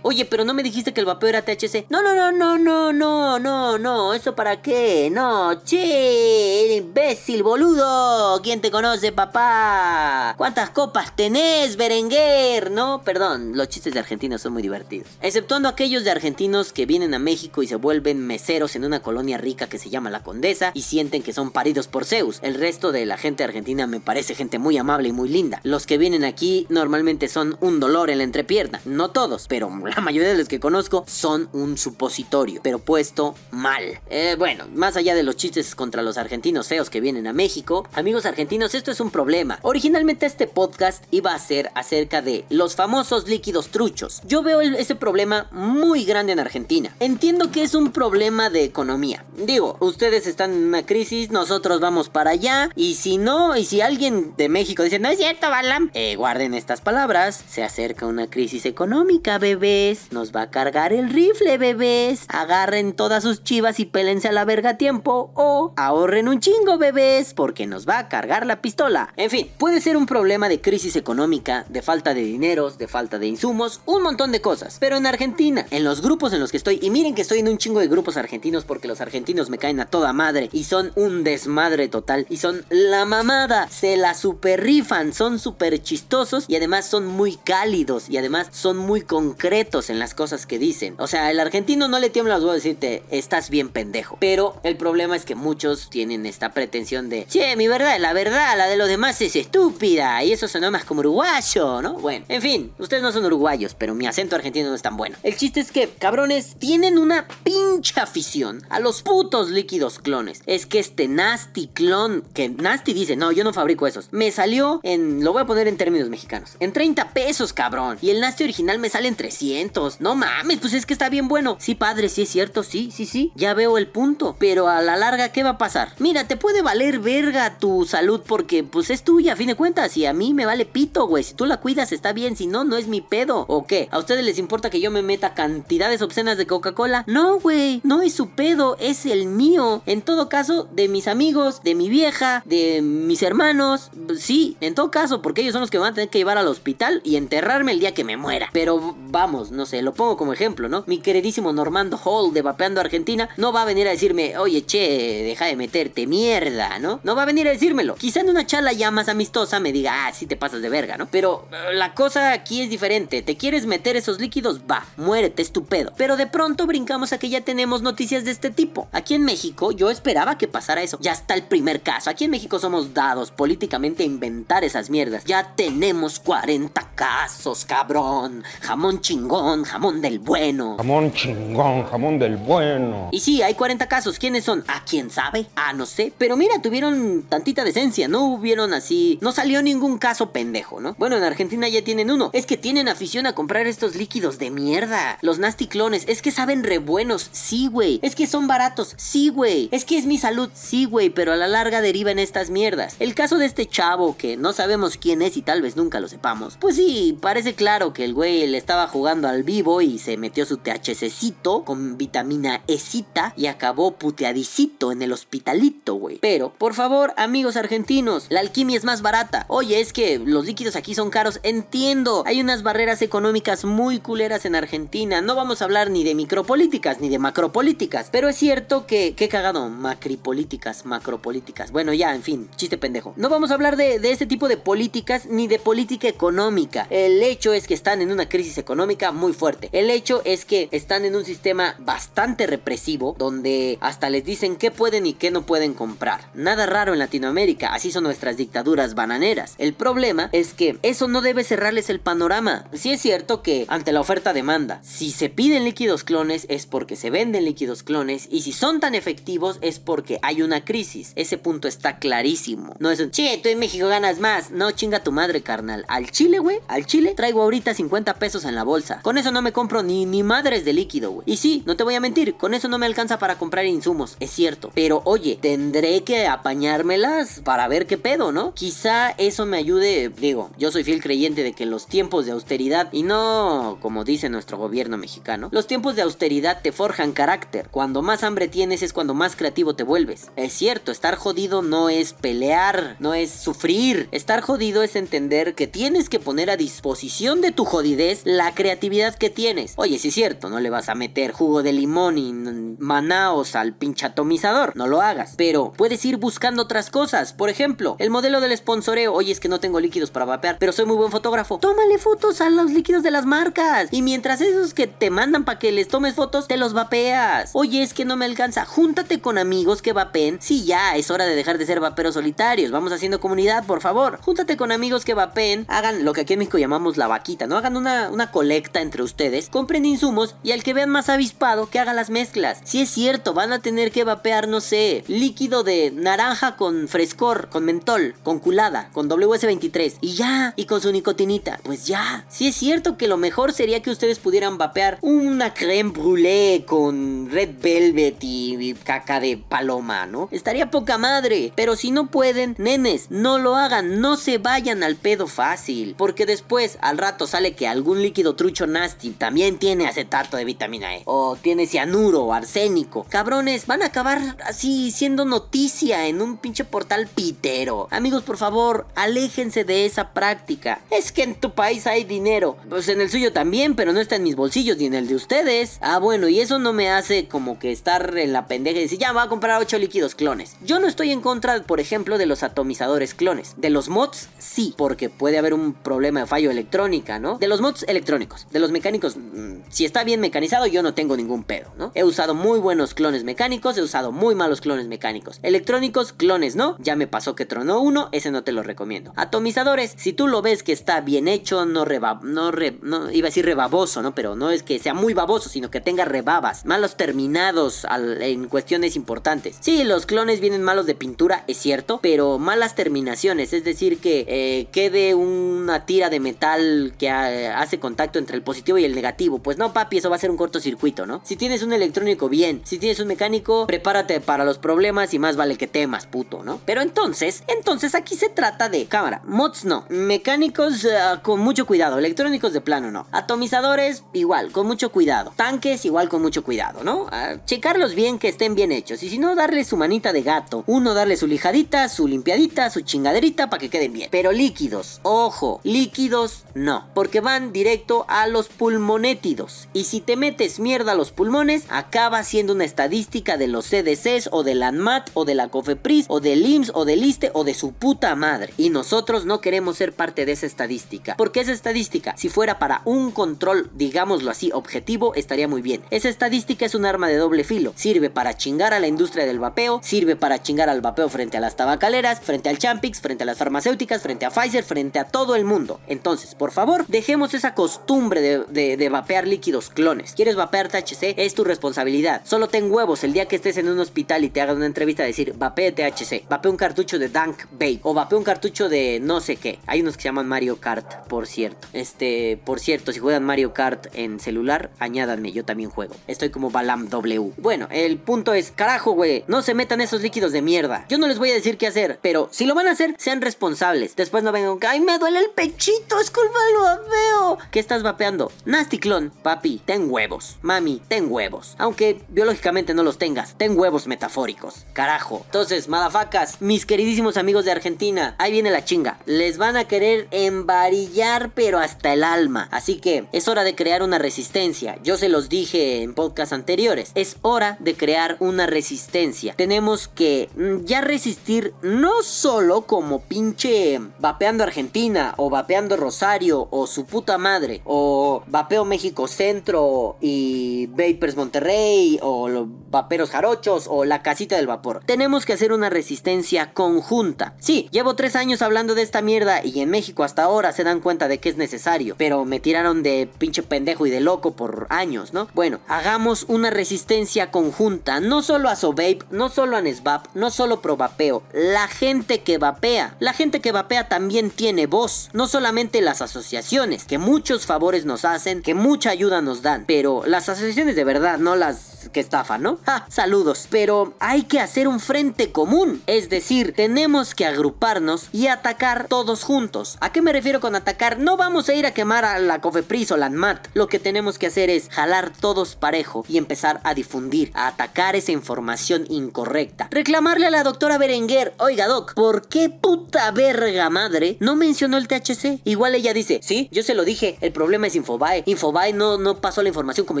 Oye, pero no me dijiste que el vapeo era THC. No, no, no, no, no, no, no, no, ¿eso para qué? No, che, imbécil, boludo. ¿Quién te conoce, papá? ¿Cuántas copas tenés, Berenguer? No, perdón, los chistes de argentinos son muy divertidos. Exceptuando aquellos de argentinos que vienen a México y se vuelven meseros en una colonia rica que se llama La Condesa y sienten que son paridos por Zeus. El resto de la gente argentina me parece gente muy amable y muy linda. Los que vienen aquí normalmente son un dolor en la entrepierna. No todos, pero la mayoría de los que conozco son un supositorio, pero puesto mal. Eh, bueno, más allá de los chistes contra los argentinos feos que vienen a México, amigos argentinos, esto es un problema. Originalmente este podcast iba a ser acerca de los famosos líquidos truchos. Yo veo ese problema muy grande en Argentina. Entiendo que es un problema de economía. Digo, ustedes están en una crisis, nosotros vamos para allá, y si no, y si alguien de México dice, no es cierto, Balam, eh, guarden estas palabras, se acerca una crisis económica, bebés, nos va a cargar el rifle, bebés, agarren todas sus chivas y pélense a la verga a tiempo, o ahorren un chingo, bebés, porque nos va a cargar la pistola. En fin, puede ser un problema de crisis económica, de falta de dineros, de falta de insumos, un montón de cosas. Pero en Argentina, en los grupos en los que estoy, y miren que estoy en un chingo de grupos argentinos porque los argentinos me caen a toda madre y son un desmadre total y son la mamada, se la super rifan, son súper chistosos y además son muy cálidos y además son muy concretos en las cosas que dicen. O sea, el argentino no le tiembla los huevos decirte, estás bien pendejo. Pero el problema es que muchos tienen esta pretensión de, che, mi verdad, la verdad, la de los demás es estúpida y eso suena más como uruguayo, ¿no? Bueno, en fin, ustedes no son uruguayos, pero mi acento argentino no es tan bueno. El chiste es que, cabrones, tienen una pincha afición a los putos líquidos clones. Es que este Nasty clon, que Nasty dice, no, yo no fabrico esos, me salió en, lo voy a poner en términos mexicanos, en 30 pesos, cabrón. Y el Nasty original me sale en 300. No mames, pues es que está bien bueno. Sí, padre, sí es cierto, sí, sí, sí, ya veo el punto. Pero a la larga, ¿qué va a pasar? Mira, te puede valer verga tu salud porque, pues es tuya, a fin de cuentas, y a mí me vale pito, güey. Si tú la cuidas, está bien, si no, no es mi pedo. ¿O qué? ¿A ustedes les importa que yo me meta cantidades obscenas de Coca-Cola? No, güey, no es su pedo, es el mío. En todo caso, de mis amigos, de mi vieja, de mis hermanos, sí, en todo caso, porque ellos son los que van a tener que llevar al hospital y enterrarme el día que me muera. Pero vamos, no sé, lo pongo como ejemplo, ¿no? Mi queridísimo Normando Hall de Vapeando Argentina no va a venir a decirme, oye, che, deja de meterte mierda, ¿no? No va a venir a decírmelo. Quizá en una charla ya más amistosa me diga, ah, sí te pasas de verga, ¿no? Pero eh, la cosa aquí es diferente. ¿Te quieres meter esos líquidos? Va, muérete, estúpido. Pero de pronto brincamos a que ya tenemos noticias de este tipo. Aquí en México yo esperaba que pasara eso. Ya está el primer caso. Aquí en México somos dados políticamente a inventar esas mierdas. Ya tenemos 40 casos, cabrón. Jamón chingón, jamón del bueno. Jamón chingón, jamón del bueno. Y sí, hay 40 casos. ¿Quiénes son? ¿A quién sabe? Ah, no sé. Pero mira, tuvieron tantita decencia. No hubieron así. No salió ningún caso pendejo, ¿no? Bueno, en Argentina ya tienen uno. Es que tienen afición a comprar estos líquidos de mierda. Los nasty clones. Es que saben re buenos. Sí, güey. Es que son baratos. Sí, güey. Es que es mi salud. Sí, güey. Pero a la larga deriva en estas mierdas. El caso de este chavo que no sabemos quién es y tal vez nunca lo sepamos. Pues sí, parece claro que el güey le estaba jugando al vivo y se metió su THCcito con vitamina Ecita y acabó puteadicito en el hospitalito, güey. Pero, por favor, amigos argentinos, la alquimia es más barata. Oye, es que los líquidos aquí son caros. Entiendo, hay unas barreras económicas muy culeras en Argentina. No vamos a hablar ni de micropolíticas ni de macropolíticas. Pero es cierto que, qué cagado, macripolíticas, macropolíticas. Bueno, ya, en fin, chiste pendejo. No vamos a hablar de, de este tipo de políticas ni de política económica. El hecho es que están en una crisis económica muy fuerte. El hecho es que están en un sistema bastante represivo donde hasta les dicen qué pueden y qué no pueden comprar. Nada raro en Latinoamérica, así son nuestras dictaduras bananeras. El problema es que eso no debe cerrarles el panorama. Si es cierto que ante la oferta demanda, si se piden líquidos clones es porque se venden líquidos clones y si son tan efectivos es porque hay una crisis. Ese punto está clarísimo. No es un, che, tú en México ganas más. No, chinga tu madre, carnal. Al chile, güey, al chile traigo ahorita 50 pesos en la bolsa. Con eso no me compro ni, ni madres de líquido, güey. Y sí, no te voy a mentir, con eso no me alcanza para comprar insumos, es cierto. Pero oye, tendré que apañármelas para ver qué pedo, ¿no? Quizá eso me ayude, digo, yo soy fiel creyente de que los tiempos de austeridad, y no como dice nuestro gobierno mexicano, los tiempos de austeridad te forjan carácter. Cuando más hambre tienes es cuando más creativo te vuelves. Es cierto, estar jodido no es pelear, no es sufrir. Estar jodido es entender que tienes que poner a disposición de tu jodidez la creatividad que tienes. Oye, sí es cierto, no le vas a meter jugo de limón y manaos al pinche atomizador, no lo hagas. Pero puedes ir buscando otras cosas. Por ejemplo, el modelo del sponsoreo. Oye, es que no tengo líquidos para vapear, pero soy muy buen fotógrafo. Tómale fotos a los líquidos de las marcas. Y mientras esos que te mandan para que les tomes fotos, te los vapeas. Oye, es que no me alcanza. Júntate con amigos que vapeen. Sí, ya, es hora de dejar de ser vaperos solitarios. Vamos haciendo comunidad, por favor. Júntate con amigos que vapeen. Hagan lo que aquí en México llamamos la vaquita, ¿no? Hagan una, una colecta entre ustedes. Compren insumos y al que vean más avispado, que haga las mezclas. Si es cierto, van a tener que vapear, no sé, líquido de naranja con frescor, con mentol, con culada, con WS23. Y ya, y con su nicotinita. Pues ya. Si es cierto que lo mejor sería que ustedes pudieran vapear una creme brûlée con red velvet y caca de paloma, ¿no? Estaría poca madre. Pero si no pueden, nenes, no lo hagan. No se vayan al pedo fácil. Porque después, al rato sale que algún líquido trucho nasty también tiene acetato de vitamina E. O tiene cianuro arsénico. Cabrones, van a acabar así siendo noticia en un pinche portal pitero. Amigos, por favor, aléjense de esa práctica. Es que en tu país hay dinero. Pues en el suyo también, pero no está en mis bolsillos ni en el de ustedes. Ah, bueno, y eso no me hace como que estar en la pendeja y decir, ya voy a comprar 8 líquidos clones. Yo no estoy en contra, por ejemplo, de los atomizadores clones. De los mods, sí, porque puede haber un problema de fallo electrónica, ¿no? De los mods electrónicos. De los mecánicos, mm, si está bien mecanizado, yo no tengo ningún pedo, ¿no? He usado muy buenos clones mecánicos, he usado muy malos clones mecánicos. Electrónicos, clones, ¿no? Ya me pasó que tronó uno, ese no te lo recomiendo. Atomizadores, si tú lo ves que está bien hecho, no reba, no, re, no iba a decir rebaboso, ¿no? Pero no es que sea muy baboso, sino que tenga rebabas, malos terminados en cuestiones importantes. Sí, los clones vienen malos de pintura, es cierto, pero malas terminaciones, es decir, que eh, quede una tira de metal que ah, hace contacto entre el positivo y el negativo. Pues no, papi, eso va a ser un cortocircuito, ¿no? Si tienes un electrónico, bien. Si tienes un mecánico, prepárate para los problemas y más vale que temas, puto, ¿no? Pero entonces, entonces aquí se trata de cámara. Mods no. Mecánicos ah, con mucho cuidado. Electrónicos de plano no. Atomizadores igual, con mucho cuidado. Tanques igual con mucho cuidado, ¿no? Ah, checarlos bien que estén bien hechos. Y si no, darle su manita de gato. Uno darle su lijadita, su limpiadita, su chingaderita para que queden bien. Pero líquidos, ojo, líquidos no. Porque van directo a los pulmonétidos. Y si te metes mierda a los pulmones, acaba siendo una estadística de los CDCs o de la ANMAT o de la COFEPRIS o del IMSS o del ISTE o de su puta madre. Y nosotros no queremos ser parte de esa estadística. Porque esa estadística, si fuera para un control, digámoslo así, objetivo, estaría muy bien. Esa estadística es un arma de doble filo. Sirve para chingar a la industria del vapeo, sirve para chingar al vapeo frente a las tabacaleras, frente al Champix, frente a las farmacéuticas, frente a Pfizer, frente a todo el mundo. Entonces, por favor, dejemos esa costumbre de, vapear líquidos clones. ¿Quieres vapear THC? Es tu responsabilidad. Solo ten huevos el día que estés en un hospital y te hagan una entrevista a decir, vapee THC, vapee un cartucho de Dank Vape o vapee un cartucho de no sé qué. Hay unos que se llaman Mario Kart, por cierto. Este, por cierto, si juegan Mario Kart en celular, añádanme, yo también juego. Estoy como Balam W. Bueno, el punto es, carajo, güey, no se metan esos líquidos de mierda. Yo no les voy a decir qué hacer, pero si lo van a hacer, sean responsables. Después no vengan, ay, me duele el pechito, es culpa del vapeo. ¿Qué estás vapeando? Nasty clon, papi, ten huevos. Mami, ten huevos. Aunque biológicamente no los tengas, ten huevos metafóricos. Carajo. Entonces, madafacas, mis queridísimos amigos de Argentina, ahí viene la chinga. Les van a querer embarillar, pero hasta el alma. Así que es hora de crear una resistencia. Yo se los dije en podcasts anteriores. Es hora de crear una resistencia. Tenemos que mm, ya resistir no solo como pinche vapeando Argentina o vapeando Rosario o su puta madre o vapeo México Centro y Vapers Monterrey o los vaperos jarochos o la casita del vapor. Tenemos que hacer una resistencia conjunta. Sí, llevo tres años hablando de esta mierda y en México hasta ahora se dan cuenta de que es necesario, pero me tiraron de pinche pendejo y de loco por años, ¿no? Bueno, hagamos una resistencia conjunta, no solo a Sovape, no solo a Nesvap, no solo pro vapeo, la gente que vapea, la gente que vapea también tiene voz, no solamente las asociaciones, que muchos favores nos hacen, que mucha ayuda nos dan, pero las asociaciones de verdad, no las que estafan, ¿no? ¡Ja! Saludos, pero hay que hacer un frente común, es decir, tenemos que agruparnos y atacar todos juntos. ¿A qué me refiero con atacar? No vamos a ir a quemar a la Cofepris o la ANMAT, lo que tenemos que hacer es jalar todos parejo y empezar a difundir, a atacar esa información incorrecta. Reclamarle a la doctora Berenguer, oiga doc, ¿por qué puta verga madre no mencionó el THC? Igual ella dice, sí, yo se lo dije, el problema es Infobae. Infobae no, no pasó la información como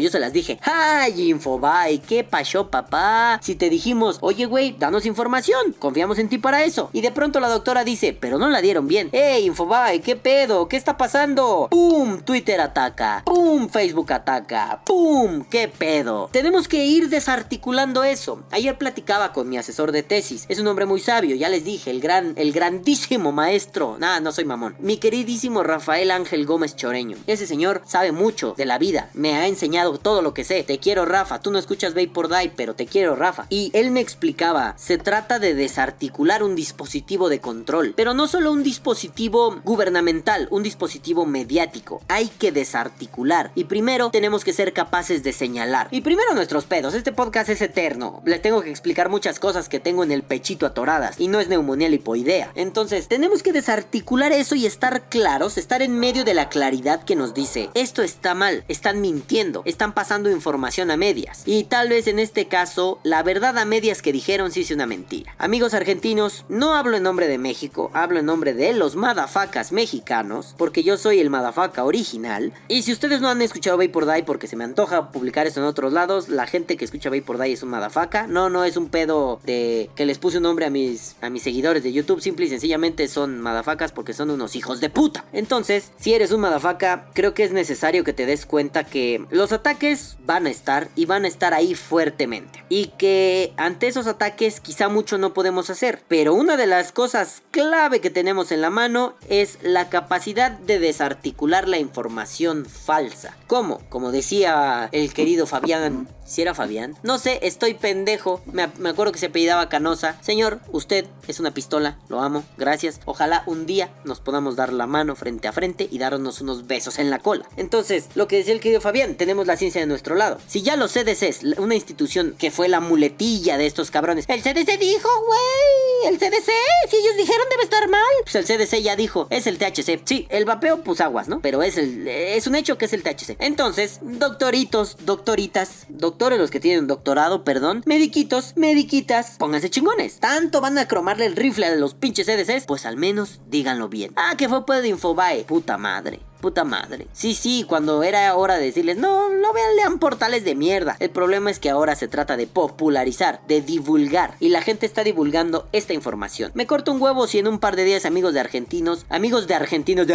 yo se las dije. ¡Ay, Infobae! ¿Qué pasó, papá? Si te dijimos, oye, güey, danos información, confiamos en ti para eso. Y de pronto la doctora dice, pero no la dieron bien. ¡Ey, Infobae! ¿Qué pedo? ¿Qué está pasando? ¡Pum! Twitter ataca. ¡Pum! Facebook ataca. ¡Pum! ¿Qué pedo? Tenemos que ir desarticulando eso. Ayer platicaba con mi asesor de tesis. Es un hombre muy sabio, ya les dije, el gran, el grandísimo maestro. Nada, no soy mamón. Mi queridísimo Rafael Ángel Gómez Choreño. Ese señor sabe mucho de la vida. Me ha enseñado todo lo que sé. Te quiero, Rafa. Tú no escuchas Vapor Die, pero te quiero, Rafa. Y él me explicaba, se trata de desarticular un dispositivo de control. Pero no solo un dispositivo gubernamental, un dispositivo mediático. Hay que desarticular. Y primero tenemos que ser capaces de señalar. Y primero nuestros pedos. Este podcast es eterno. Le tengo que explicar muchas cosas que tengo en el pechito atoradas. Y no es neumonía lipoidea. Entonces, tenemos que desarticular eso y estar claros, estar en medio de la claridad que nos dice, esto está mal, están mintiendo, están pasando información a medias. Y tal vez en este caso, la verdad a medias que dijeron sí es una mentira. Amigos argentinos, no hablo en nombre de México, hablo en nombre de los madafacas mexicanos, porque yo soy el madafaca original. Y si ustedes no han escuchado Vapor Die porque se me antoja publicar esto en otros lados, la gente que escucha Vapor Die es un madafaca. No, no es un pedo de que les puse un nombre a mis, a mis seguidores de YouTube, simple y sencillamente son madafacas porque son unos hijos de puta. Entonces, si eres un madafaca, creo que es necesario que te des cuenta que los ataques van a estar y van a estar ahí fuertemente. Y que ante esos ataques quizá mucho no podemos hacer. Pero una de las cosas clave que tenemos en la mano es la capacidad de desarticular la información falsa. ¿Cómo? Como decía el querido Fabián si era Fabián. No sé, estoy pendejo. Me, me, acuerdo que se apellidaba Canosa. Señor, usted es una pistola. Lo amo. Gracias. Ojalá un día nos podamos dar la mano frente a frente y darnos unos besos en la cola. Entonces, lo que decía el querido Fabián, tenemos la ciencia de nuestro lado. Si ya los CDCs, una institución que fue la muletilla de estos cabrones. El CDC dijo, güey. El CDC, si ellos dijeron debe estar mal. Pues el CDC ya dijo, es el THC. Sí, el vapeo, pues aguas, ¿no? Pero es el, es un hecho que es el THC. Entonces, doctoritos, doctoritas, doctoritas los que tienen doctorado, perdón, mediquitos, mediquitas, pónganse chingones. Tanto van a cromarle el rifle a los pinches CDCs, pues al menos díganlo bien. Ah, que fue pues de Infobae, puta madre. Puta madre. Sí, sí, cuando era hora de decirles, no, no vean, lean portales de mierda. El problema es que ahora se trata de popularizar, de divulgar. Y la gente está divulgando esta información. Me corto un huevo si en un par de días amigos de argentinos, amigos de argentinos,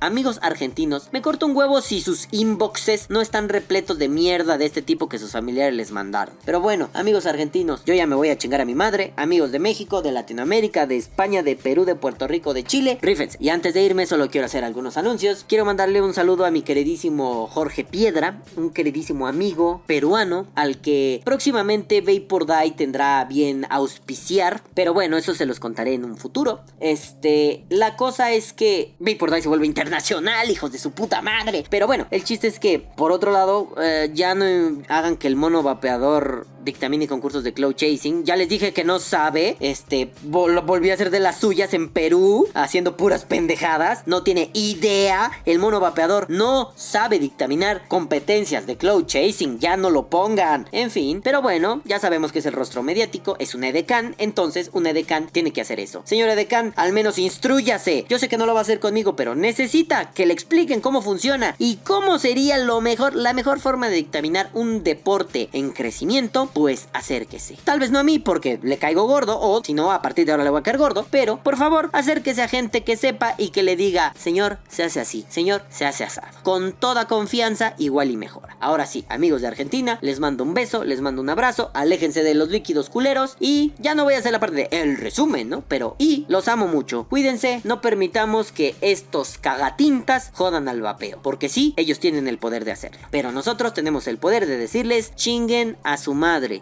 amigos argentinos, me corto un huevo si sus inboxes no están repletos de mierda de este tipo que sus familiares les mandaron. Pero bueno, amigos argentinos, yo ya me voy a chingar a mi madre, amigos de México, de Latinoamérica, de España, de Perú, de Puerto Rico, de Chile, rifens. Y antes de irme solo quiero hacer algunos anuncios. Quiero mandarle un saludo a mi queridísimo Jorge Piedra, un queridísimo amigo peruano al que próximamente Vapor Die tendrá bien auspiciar, pero bueno, eso se los contaré en un futuro. Este, la cosa es que Vapor Die se vuelve internacional, hijos de su puta madre. Pero bueno, el chiste es que por otro lado, eh, ya no hagan que el mono vapeador dictamine concursos de cloud chasing. Ya les dije que no sabe. Este, vol volvió a hacer de las suyas en Perú, haciendo puras pendejadas. No tiene idea. El mono vapeador no sabe dictaminar competencias de cloud chasing. Ya no lo pongan. En fin, pero bueno, ya sabemos que es el rostro mediático. Es un edecán. Entonces, un edecán tiene que hacer eso. Señor edecán, al menos instruyase. Yo sé que no lo va a hacer conmigo, pero necesita que le expliquen cómo funciona y cómo sería lo mejor, la mejor forma de dictaminar un deporte en crecimiento pues acérquese. Tal vez no a mí porque le caigo gordo o si no a partir de ahora le voy a caer gordo, pero por favor acérquese a gente que sepa y que le diga, señor, se hace así, señor, se hace asado. Con toda confianza, igual y mejor. Ahora sí, amigos de Argentina, les mando un beso, les mando un abrazo, aléjense de los líquidos culeros y ya no voy a hacer la parte de el resumen, ¿no? Pero y los amo mucho. Cuídense, no permitamos que estos cagatintas jodan al vapeo, porque sí, ellos tienen el poder de hacerlo, pero nosotros tenemos el poder de decirles chinguen a su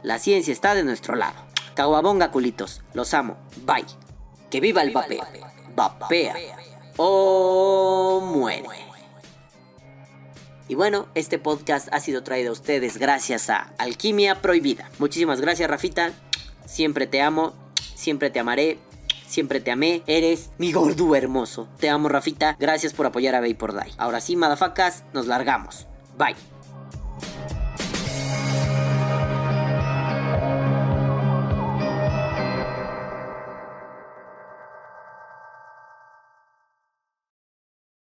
La ciencia está de nuestro lado. Caguabonga culitos, los amo. Bye. Que viva el vapeo. Vapea. O muere. Y bueno, este podcast ha sido traído a ustedes gracias a Alquimia Prohibida. Muchísimas gracias, Rafita. Siempre te amo, siempre te amaré, siempre te amé. Eres mi gordo hermoso. Te amo, Rafita. Gracias por apoyar a Vapor Die. Ahora sí, madafacas, nos largamos. Bye. Thank you.